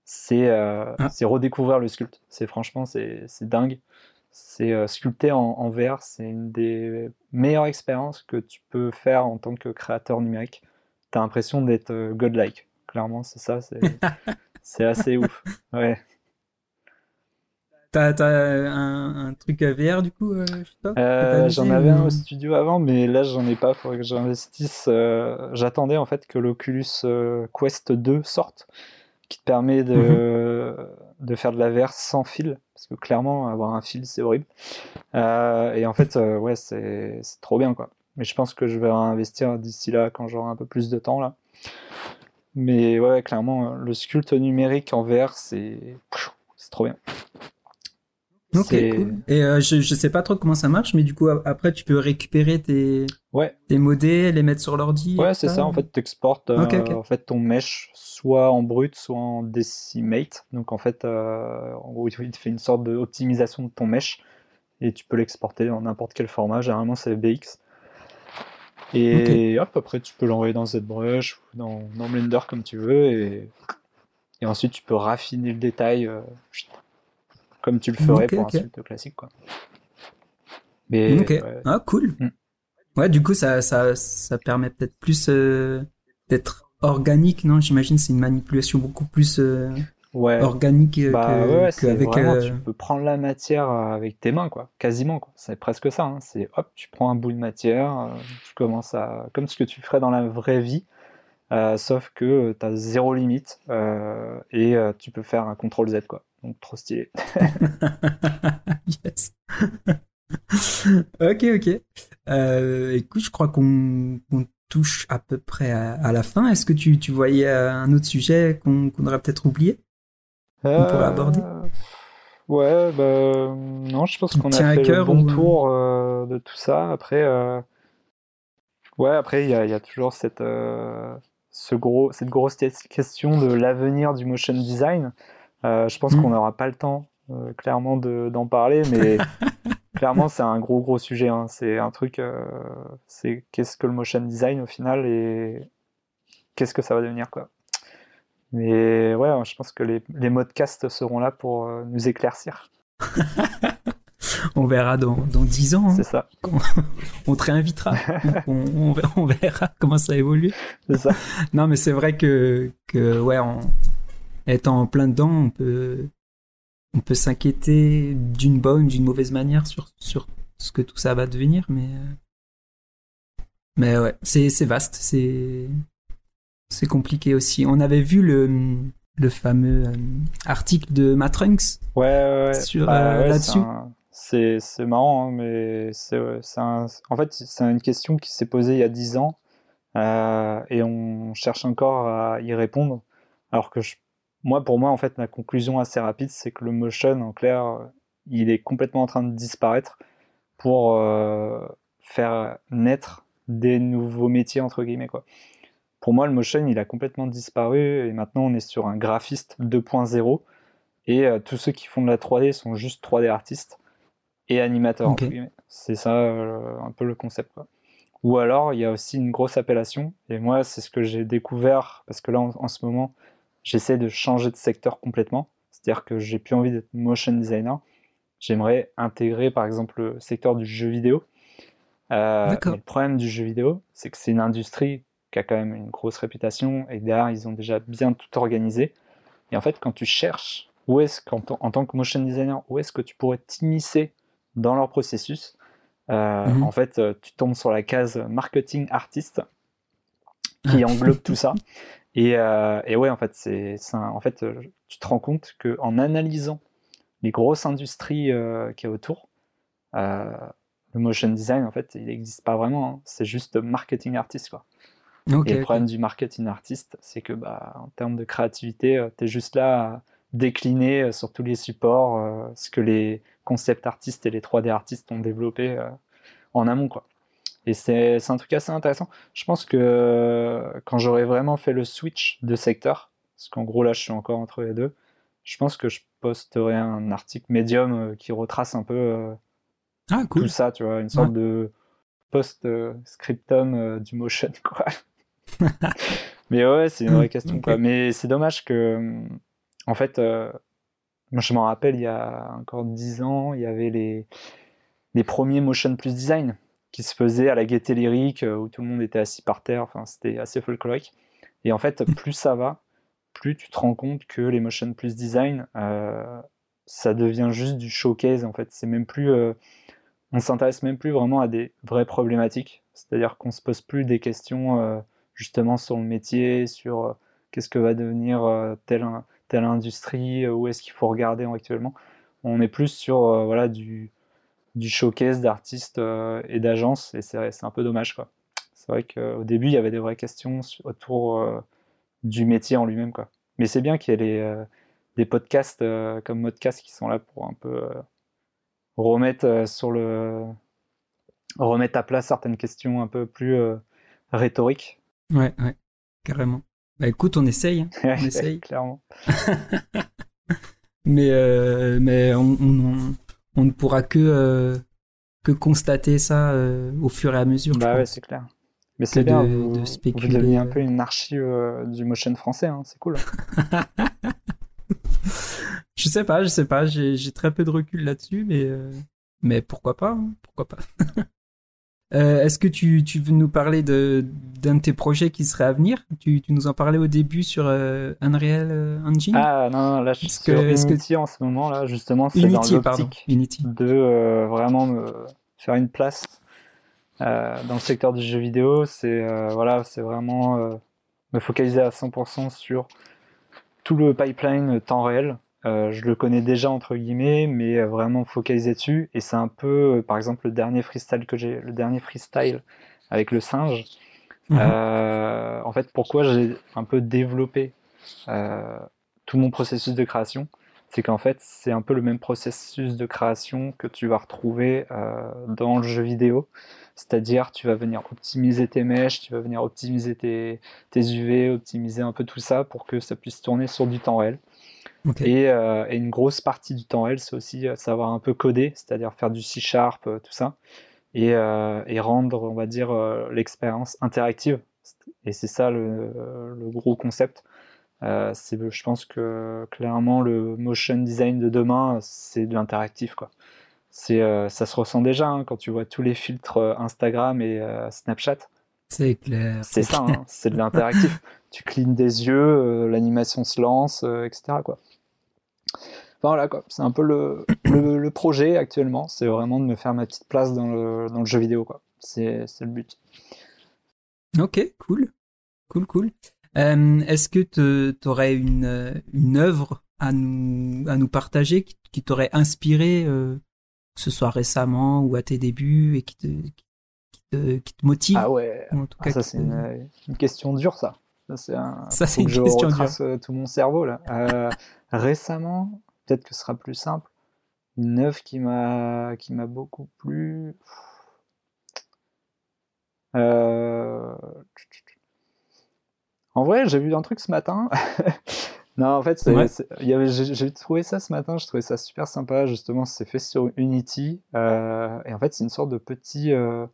C'est ah. redécouvrir le sculpt. C'est franchement, c'est dingue. C'est euh, sculpté en, verre, c'est une des meilleures expériences que tu peux faire en tant que créateur numérique. Tu as l'impression d'être euh, godlike. Clairement, c'est ça, c'est assez ouf. Ouais. T'as un, un, truc VR du coup euh, J'en avais un au studio avant, mais là j'en ai pas. Faudrait que j'investisse. J'attendais en fait que l'Oculus Quest 2 sorte, qui te permet de, mhm. de faire de la VR sans fil, parce que clairement avoir un fil c'est horrible. et en fait, ouais, c'est trop bien quoi. Mais je pense que je vais investir d'ici là quand j'aurai un peu plus de temps là. Mais ouais, clairement, le sculpte numérique en VR, c'est trop bien. Ok, cool. Et euh, je, je sais pas trop comment ça marche, mais du coup, après, tu peux récupérer tes, ouais. tes modèles, les mettre sur l'ordi. Ouais, c'est ça. En fait, tu exportes euh, en fait, ton mesh soit en brut, soit en decimate. Donc, en fait, euh, en gros, il te fait une sorte d'optimisation de ton mesh et tu peux l'exporter dans n'importe quel format. Généralement, c'est BX. Et hop, après, tu peux l'envoyer dans ZBrush ou dans, dans, Blender comme tu veux. Et, et, ensuite, tu peux raffiner le détail euh, comme tu le ferais pour un sculpte classique. Quoi. Mais, Ah, cool. Mm. Ouais, du coup, ça, ça, ça permet peut-être plus euh, d'être organique, non? J'imagine c'est une manipulation beaucoup plus euh, ouais. organique bah, que, avec. Euh, tu peux prendre la matière avec tes mains, quoi, quasiment. Quoi. C'est presque ça. Hein. C'est hop, tu prends un bout de matière, euh, tu commences à, comme ce que tu ferais dans la vraie vie, euh, sauf que tu as zéro limite et tu peux faire un contrôle Z, quoi. Donc trop stylé. yes. ok, ok. écoute, je crois qu'on touche à peu près à, la fin. Est-ce que tu, tu voyais un autre sujet qu'on aurait peut-être oublié on pourrait aborder? euh, Ouais, bah, non, je pense qu'on a fait le bon tour euh, de tout ça. Après, euh, ouais, après, il y, a, toujours cette, ce gros, cette grosse question de l'avenir du motion design. je pense hmm. qu'on n'aura pas le temps, clairement, d'en parler, mais clairement, c'est un gros, gros sujet. Hein. C'est un truc, c'est qu'est-ce que le motion design au final et qu'est-ce que ça va devenir, quoi. Mais ouais, je pense que les, les cast seront là pour euh, nous éclaircir. on verra dans, dans 10 ans. Hein. C'est ça. On, te réinvitera. on, on, verra comment ça évolue. C'est ça. non, mais c'est vrai que, que ouais, en étant en plein dedans, on peut, on peut s'inquiéter d'une bonne, d'une mauvaise manière sur, sur ce que tout ça va devenir, mais. Euh, mais ouais, c'est vaste, c'est c'est compliqué aussi. On avait vu le, le fameux euh, article de Matrunks ouais, ouais, ouais. sur bah, euh, là-dessus. C'est marrant, hein, mais c'est en fait c'est une question qui s'est posée il y a 10 ans euh, et on cherche encore à y répondre. Alors que moi, pour moi, en fait, ma conclusion assez rapide, c'est que le motion, en clair, il est complètement en train de disparaître pour faire naître des nouveaux métiers entre guillemets quoi pour moi, le motion, il a complètement disparu et maintenant on est sur un graphiste 2.0 et euh, tous ceux qui font de la 3D sont juste 3D artistes et animateurs. C'est ça euh, un peu le concept. Ou alors, il y a aussi une grosse appellation et moi, c'est ce que j'ai découvert parce que là, en, ce moment, j'essaie de changer de secteur complètement. C'est-à-dire que j'ai plus envie d'être motion designer. J'aimerais intégrer par exemple le secteur du jeu vidéo. Euh, le problème du jeu vidéo, c'est que c'est une industrie qui a quand même une grosse réputation, et derrière, ils ont déjà bien tout organisé. Et en fait, quand tu cherches où est-ce qu'en en tant que motion designer, où est-ce que tu pourrais t'immiscer dans leur processus, euh, mhm. en fait, euh, tu tombes sur la case marketing artiste qui englobe tout ça. Et, euh, et, ouais, en fait, c'est, en fait, tu te rends compte qu'en analysant les grosses industries qui y a autour, le motion design, en fait, il n'existe pas vraiment. Hein. C'est juste marketing artiste, quoi et le problème du marketing artiste, c'est que bah, en termes de créativité, euh, tu es juste là décliner euh, sur tous les supports euh, ce que les concept artistes et les 3D artistes ont développé en amont. Quoi. Et c'est un truc assez intéressant. Je pense que quand j'aurai vraiment fait le switch de secteur, parce qu'en gros là je suis encore entre les deux, je pense que je posterai un article médium qui retrace un peu ah, tout ça, tu vois, une sorte de post-scriptum du motion, quoi. mais ouais, c'est une vraie question. Quoi. Mais c'est dommage que, euh, en fait, euh, moi je m'en rappelle, il y a encore 10 ans, il y avait les, les premiers Motion Plus Design qui se faisaient à la gaieté lyrique, euh, où tout le monde était assis par terre, enfin, c'était assez folklorique. Et en fait, plus ça va, plus tu te rends compte que les Motion Plus Design, ça devient juste du showcase en fait. C'est même plus, on s'intéresse même plus vraiment à des vraies problématiques. C'est-à-dire qu'on se pose plus des questions justement sur le métier, sur qu'est-ce que va devenir telle, telle industrie, où est-ce qu'il faut regarder actuellement. On est plus sur voilà du du showcase d'artistes et d'agences et c'est un peu dommage. C'est vrai qu'au début, il y avait des vraies questions autour euh, du métier en lui-même. Mais c'est bien qu'il y ait euh, des podcasts euh, comme Modcast qui sont là pour un peu remettre sur le remettre à plat certaines questions un peu plus rhétoriques. Ouais, ouais, carrément. Bah écoute, on essaye, hein. on essaye. Clairement. mais mais on, on, ne pourra que que constater ça au fur et à mesure. Bah ouais, c'est clair. Mais c'est bien, de, vous, de un peu une archive euh, du motion français, hein, c'est cool. je sais pas, je sais pas, j'ai très peu de recul là-dessus, mais, euh, mais pourquoi pas, hein, pourquoi pas. Euh, est-ce que tu, tu, veux nous parler d'un de, tes projets qui serait à venir? Tu, tu, nous en parlais au début sur Unreal Engine. Ah non, non là je suis sur Unity en ce moment, là justement, c'est dans l'optique de vraiment me faire une place euh, dans le secteur du jeu vidéo, c'est euh, voilà, c'est vraiment euh, me focaliser à 100% sur tout le pipeline temps réel. Je le connais déjà entre guillemets, mais vraiment focaliser dessus. Et c'est un peu, par exemple, le dernier freestyle que j'ai, le dernier freestyle avec le singe. Mhm. en fait, pourquoi j'ai un peu développé tout mon processus de création, c'est qu'en fait, c'est un peu le même processus de création que tu vas retrouver dans le jeu vidéo. C'est-à-dire, tu vas venir optimiser tes mèches, tu vas venir optimiser tes, UV, optimiser un peu tout ça pour que ça puisse tourner sur du temps réel. Euh, et, une grosse partie du temps réel, c'est aussi euh, savoir un peu coder, c'est-à-dire faire du C-sharp, euh, tout ça, et, rendre, on va dire, l'expérience interactive. Et c'est ça le, gros concept. je pense que clairement, le motion design de demain, c'est de l'interactif. quoi c'est ça se ressent déjà hein, quand tu vois tous les filtres Instagram et Snapchat. C'est clair. C'est ça, hein, c'est de l'interactif. tu clignes des yeux, l'animation se lance, etc. Quoi. Voilà, quoi. C'est un peu le, le, projet actuellement. C'est vraiment de me faire ma petite place dans le, dans le jeu vidéo. Quoi. C'est, le but. Ok, cool. Cool, cool. est-ce que tu aurais une, une œuvre à nous, à nous partager qui, qui t'aurait inspiré que ce soit récemment ou à tes débuts et qui te, qui te, qui te motive. Ah ouais, en tout ah, cas, ça c'est une, une, question dure ça. Ça c'est un... ça, c'est une que question dure. Euh, tout mon cerveau là. Euh, récemment, peut-être que ce sera plus simple. Une œuvre qui m'a qui m'a beaucoup plu. Euh... En vrai, j'ai vu un truc ce matin. Non, en fait, j'ai trouvé ça ce matin, je trouvais ça super sympa. Justement, c'est fait sur Unity. Euh, et en fait, c'est une sorte de petit, euh,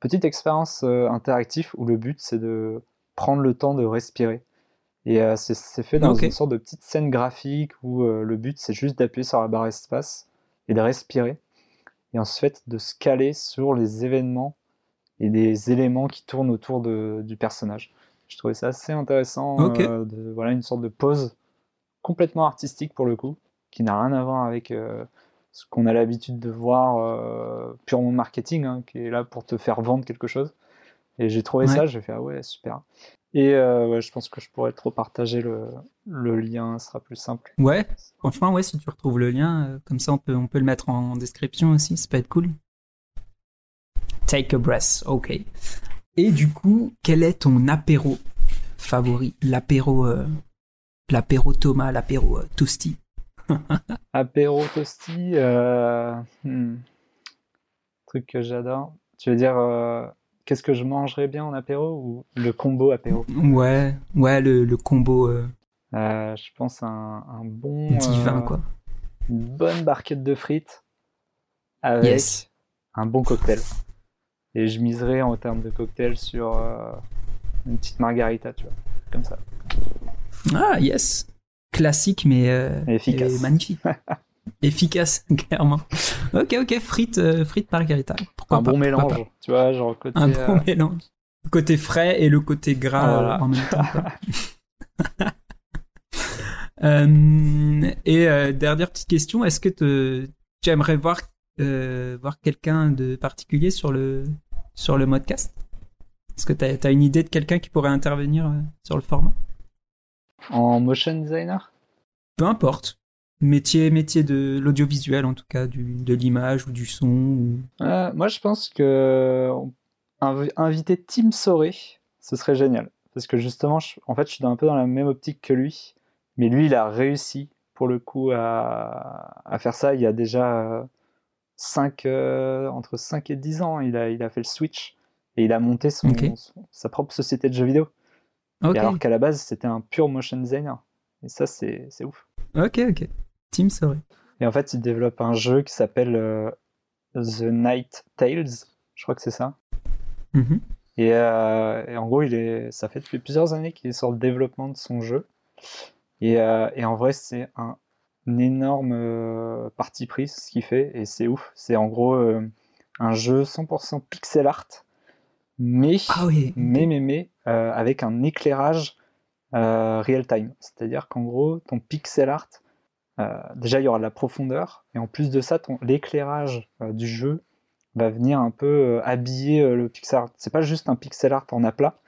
petite expérience euh, interactive où le but, c'est de prendre le temps de respirer. Et c'est fait dans une sorte de petite scène graphique où le but, c'est juste d'appuyer sur la barre espace et de respirer. Et ensuite, de se caler sur les événements et des éléments qui tournent autour de, du personnage. Je trouvais ça assez intéressant. Euh, de, voilà, une sorte de pause complètement artistique pour le coup, qui n'a rien à voir avec euh, ce qu'on a l'habitude de voir euh, purement marketing, hein, qui est là pour te faire vendre quelque chose. Et j'ai trouvé ça, j'ai fait ah ouais, super. Et je pense que je pourrais trop partager le, le, lien, ce sera plus simple. Ouais, franchement, ouais, si tu retrouves le lien, comme ça on peut, on peut le mettre en description aussi, ça peut être cool. Take a breath, ok. Et du coup, quel est ton apéro favori? L'apéro, euh, l'apéro Thomas, l'apéro euh, Toasty? apéro Toasty, euh, hmm. truc que j'adore. Tu veux dire, qu'est-ce que je mangerais bien en apéro ou le combo apéro? Ouais, ouais, le, combo. je pense un, un bon. Divin, quoi. Une bonne barquette de frites avec un bon cocktail. Et je miserais en termes de cocktail sur euh, une petite margarita, tu vois, comme ça. Ah, yes Classique, mais euh, efficace. magnifique. efficace, clairement. Ok, ok, frites, euh, frites margarita. un bon mélange, tu vois, genre côté. Un bon mélange. Côté frais et le côté gras en même temps. Euh, et euh, dernière petite question, est-ce que te, tu aimerais voir, euh, voir quelqu'un de particulier sur le, sur le modcast? Est-ce que tu as, une idée de quelqu'un qui pourrait intervenir euh, sur le format? En motion designer? Peu importe. Métier, métier de l'audiovisuel en tout cas, du, de l'image ou du son. Ou... Euh, moi je pense que inviter Tim Soré, ce serait génial. Parce que justement, je, en fait, je suis un peu dans la même optique que lui. Mais lui, il a réussi pour le coup à, à faire ça. Il y a déjà 5, euh, entre 5 et 10 ans, il a, il a fait le switch. Et il a monté son, sa propre société de jeux vidéo. alors qu'à la base, c'était un pur motion designer. Et ça, c'est ouf. Ok, ok. Team Sorry. Et en fait, il développe un jeu qui s'appelle euh, The Night Tales. Je crois que c'est ça. Mm-hmm. Euh, et, en gros, il est, ça fait depuis plusieurs années qu'il est sur le développement de son jeu. Et, euh, et en vrai, c'est un, énorme parti pris ce qu'il fait. Et c'est ouf. C'est en gros un jeu 100% pixel art. Mais, ah oui, mais, mais, mais avec un éclairage real time. C'est-à-dire qu'en gros, ton pixel art déjà, il y aura de la profondeur, et en plus de ça, l'éclairage euh, du jeu va venir un peu euh, habiller le pixel art. C'est pas juste un pixel art en aplat,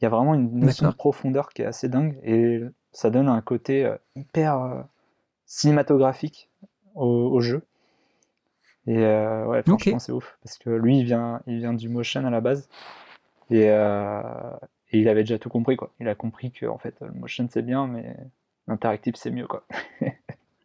il y a vraiment une notion de profondeur qui est assez dingue, et ça donne un côté hyper cinématographique au, jeu. Et ouais, franchement, c'est ouf, parce que lui, il vient, il vient du motion à la base, et, et il avait déjà tout compris, quoi. Il a compris que, en fait, le motion c'est bien, mais Interactif, c'est mieux, quoi.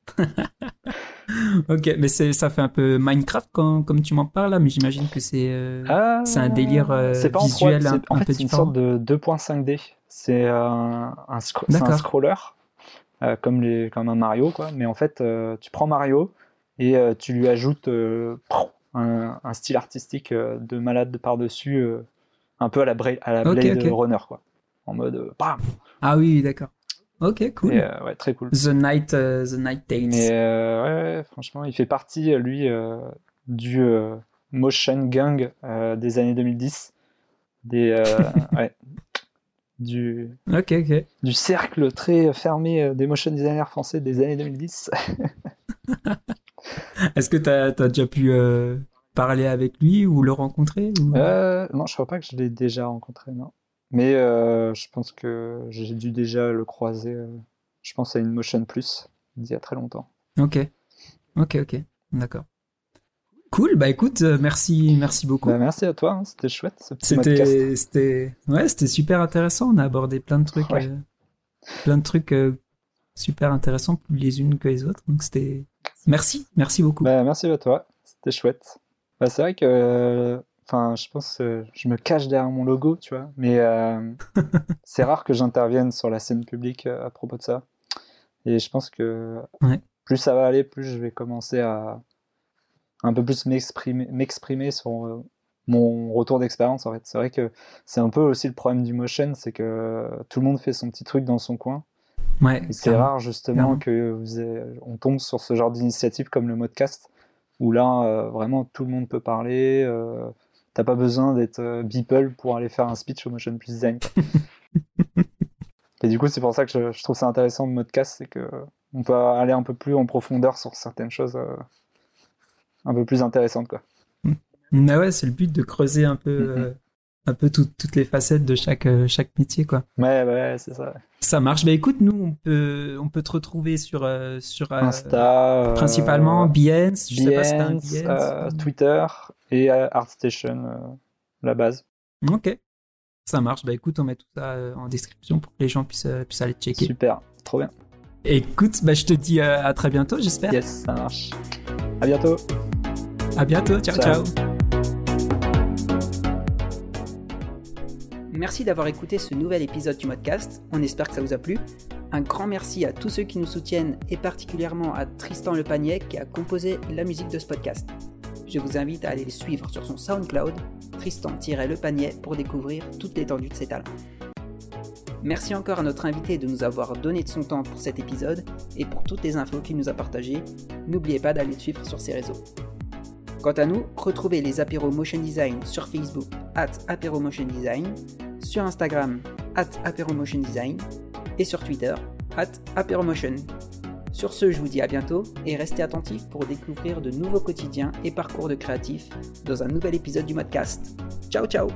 ok, mais ça fait un peu Minecraft quand, comme tu m'en parles là, mais j'imagine que c'est euh, ah, c'est un délire euh, visuel un, en fait, c'est une sorte de 2.5D. C'est un, un, scroller, euh, comme, les, comme un Mario, quoi. Mais en fait, tu prends Mario et tu lui ajoutes un, un, style artistique de malade par-dessus, un peu à la, à la Blade Runner, quoi. En mode bam Ah oui, d'accord. Ok, cool. Euh, ouais, très cool. The Night, uh, The Night Tales. Mais euh, ouais, franchement, il fait partie, lui, euh, du motion gang des années 2010. Des, ouais, du, ok, ok. du cercle très fermé des motion designers français des années 2010. Est-ce que tu as, déjà pu parler avec lui ou le rencontrer Non, je crois pas que je l'ai déjà rencontré, non. Mais euh, je pense que j'ai dû déjà le croiser. Euh, je pense à une Motion Plus il y a très longtemps. Ok, ok, ok, d'accord. Cool, bah écoute, euh, merci, merci beaucoup. Bah, merci à toi, hein, c'était chouette ce petit c'était, C'était, ouais, c'était super intéressant. On a abordé plein de trucs, plein de trucs super intéressants, plus les unes que les autres. Donc c'était, merci, merci beaucoup. Bah, merci à toi, c'était chouette. Bah, c'est vrai que Enfin, je pense que je me cache derrière mon logo, tu vois. Mais euh, c'est rare que j'intervienne sur la scène publique euh, à propos de ça. Et je pense que plus ça va aller, plus je vais commencer à un peu plus m'exprimer sur euh, mon retour d'expérience. En fait, c'est vrai que c'est un peu aussi le problème du motion, c'est que tout le monde fait son petit truc dans son coin. Ouais, c'est rare justement que vous on tombe sur ce genre d'initiative comme le modcast où là vraiment tout le monde peut parler T'as pas besoin d'être euh, Beeple pour aller faire un speech au Motion Plus Design. Et du coup, c'est pour ça que je, trouve ça intéressant le modcast, c'est que on peut aller un peu plus en profondeur sur certaines choses euh, un peu plus intéressantes, quoi. Mais ouais, c'est le but de creuser un peu, mm-hmm. euh, un peu toutes les facettes de chaque, chaque métier, quoi. Ouais, ouais, c'est ça. Ça marche. Bah écoute, nous, on peut, on peut te retrouver sur, sur Insta, principalement Behance, je sais pas Twitter et ArtStation, euh, la base. Ok, ça marche. Bah écoute, on met tout ça euh, en description pour que les gens puissent, euh, puissent aller checker. Super, trop bien. Écoute, bah, je te dis à très bientôt, j'espère. Yes, ça marche. À bientôt. À bientôt, ciao. ciao. Merci d'avoir écouté ce nouvel épisode du podcast. On espère que ça vous a plu. Un grand merci à tous ceux qui nous soutiennent et particulièrement à Tristan Le Panier qui a composé la musique de ce podcast je vous invite à aller le suivre sur son SoundCloud, Tristan-Le Panier, pour découvrir toute l'étendue de ses talents. Merci encore à notre invité de nous avoir donné de son temps pour cet épisode et pour toutes les infos qu'il nous a partagées. N'oubliez pas d'aller le suivre sur ses réseaux. Quant à nous, retrouvez les apéros Motion Design sur Facebook, Design, sur Instagram, Design, et sur Twitter, at Aperomotion. Sur ce, je vous dis à bientôt et restez attentifs pour découvrir de nouveaux quotidiens et parcours de créatifs dans un nouvel épisode du podcast. Ciao ciao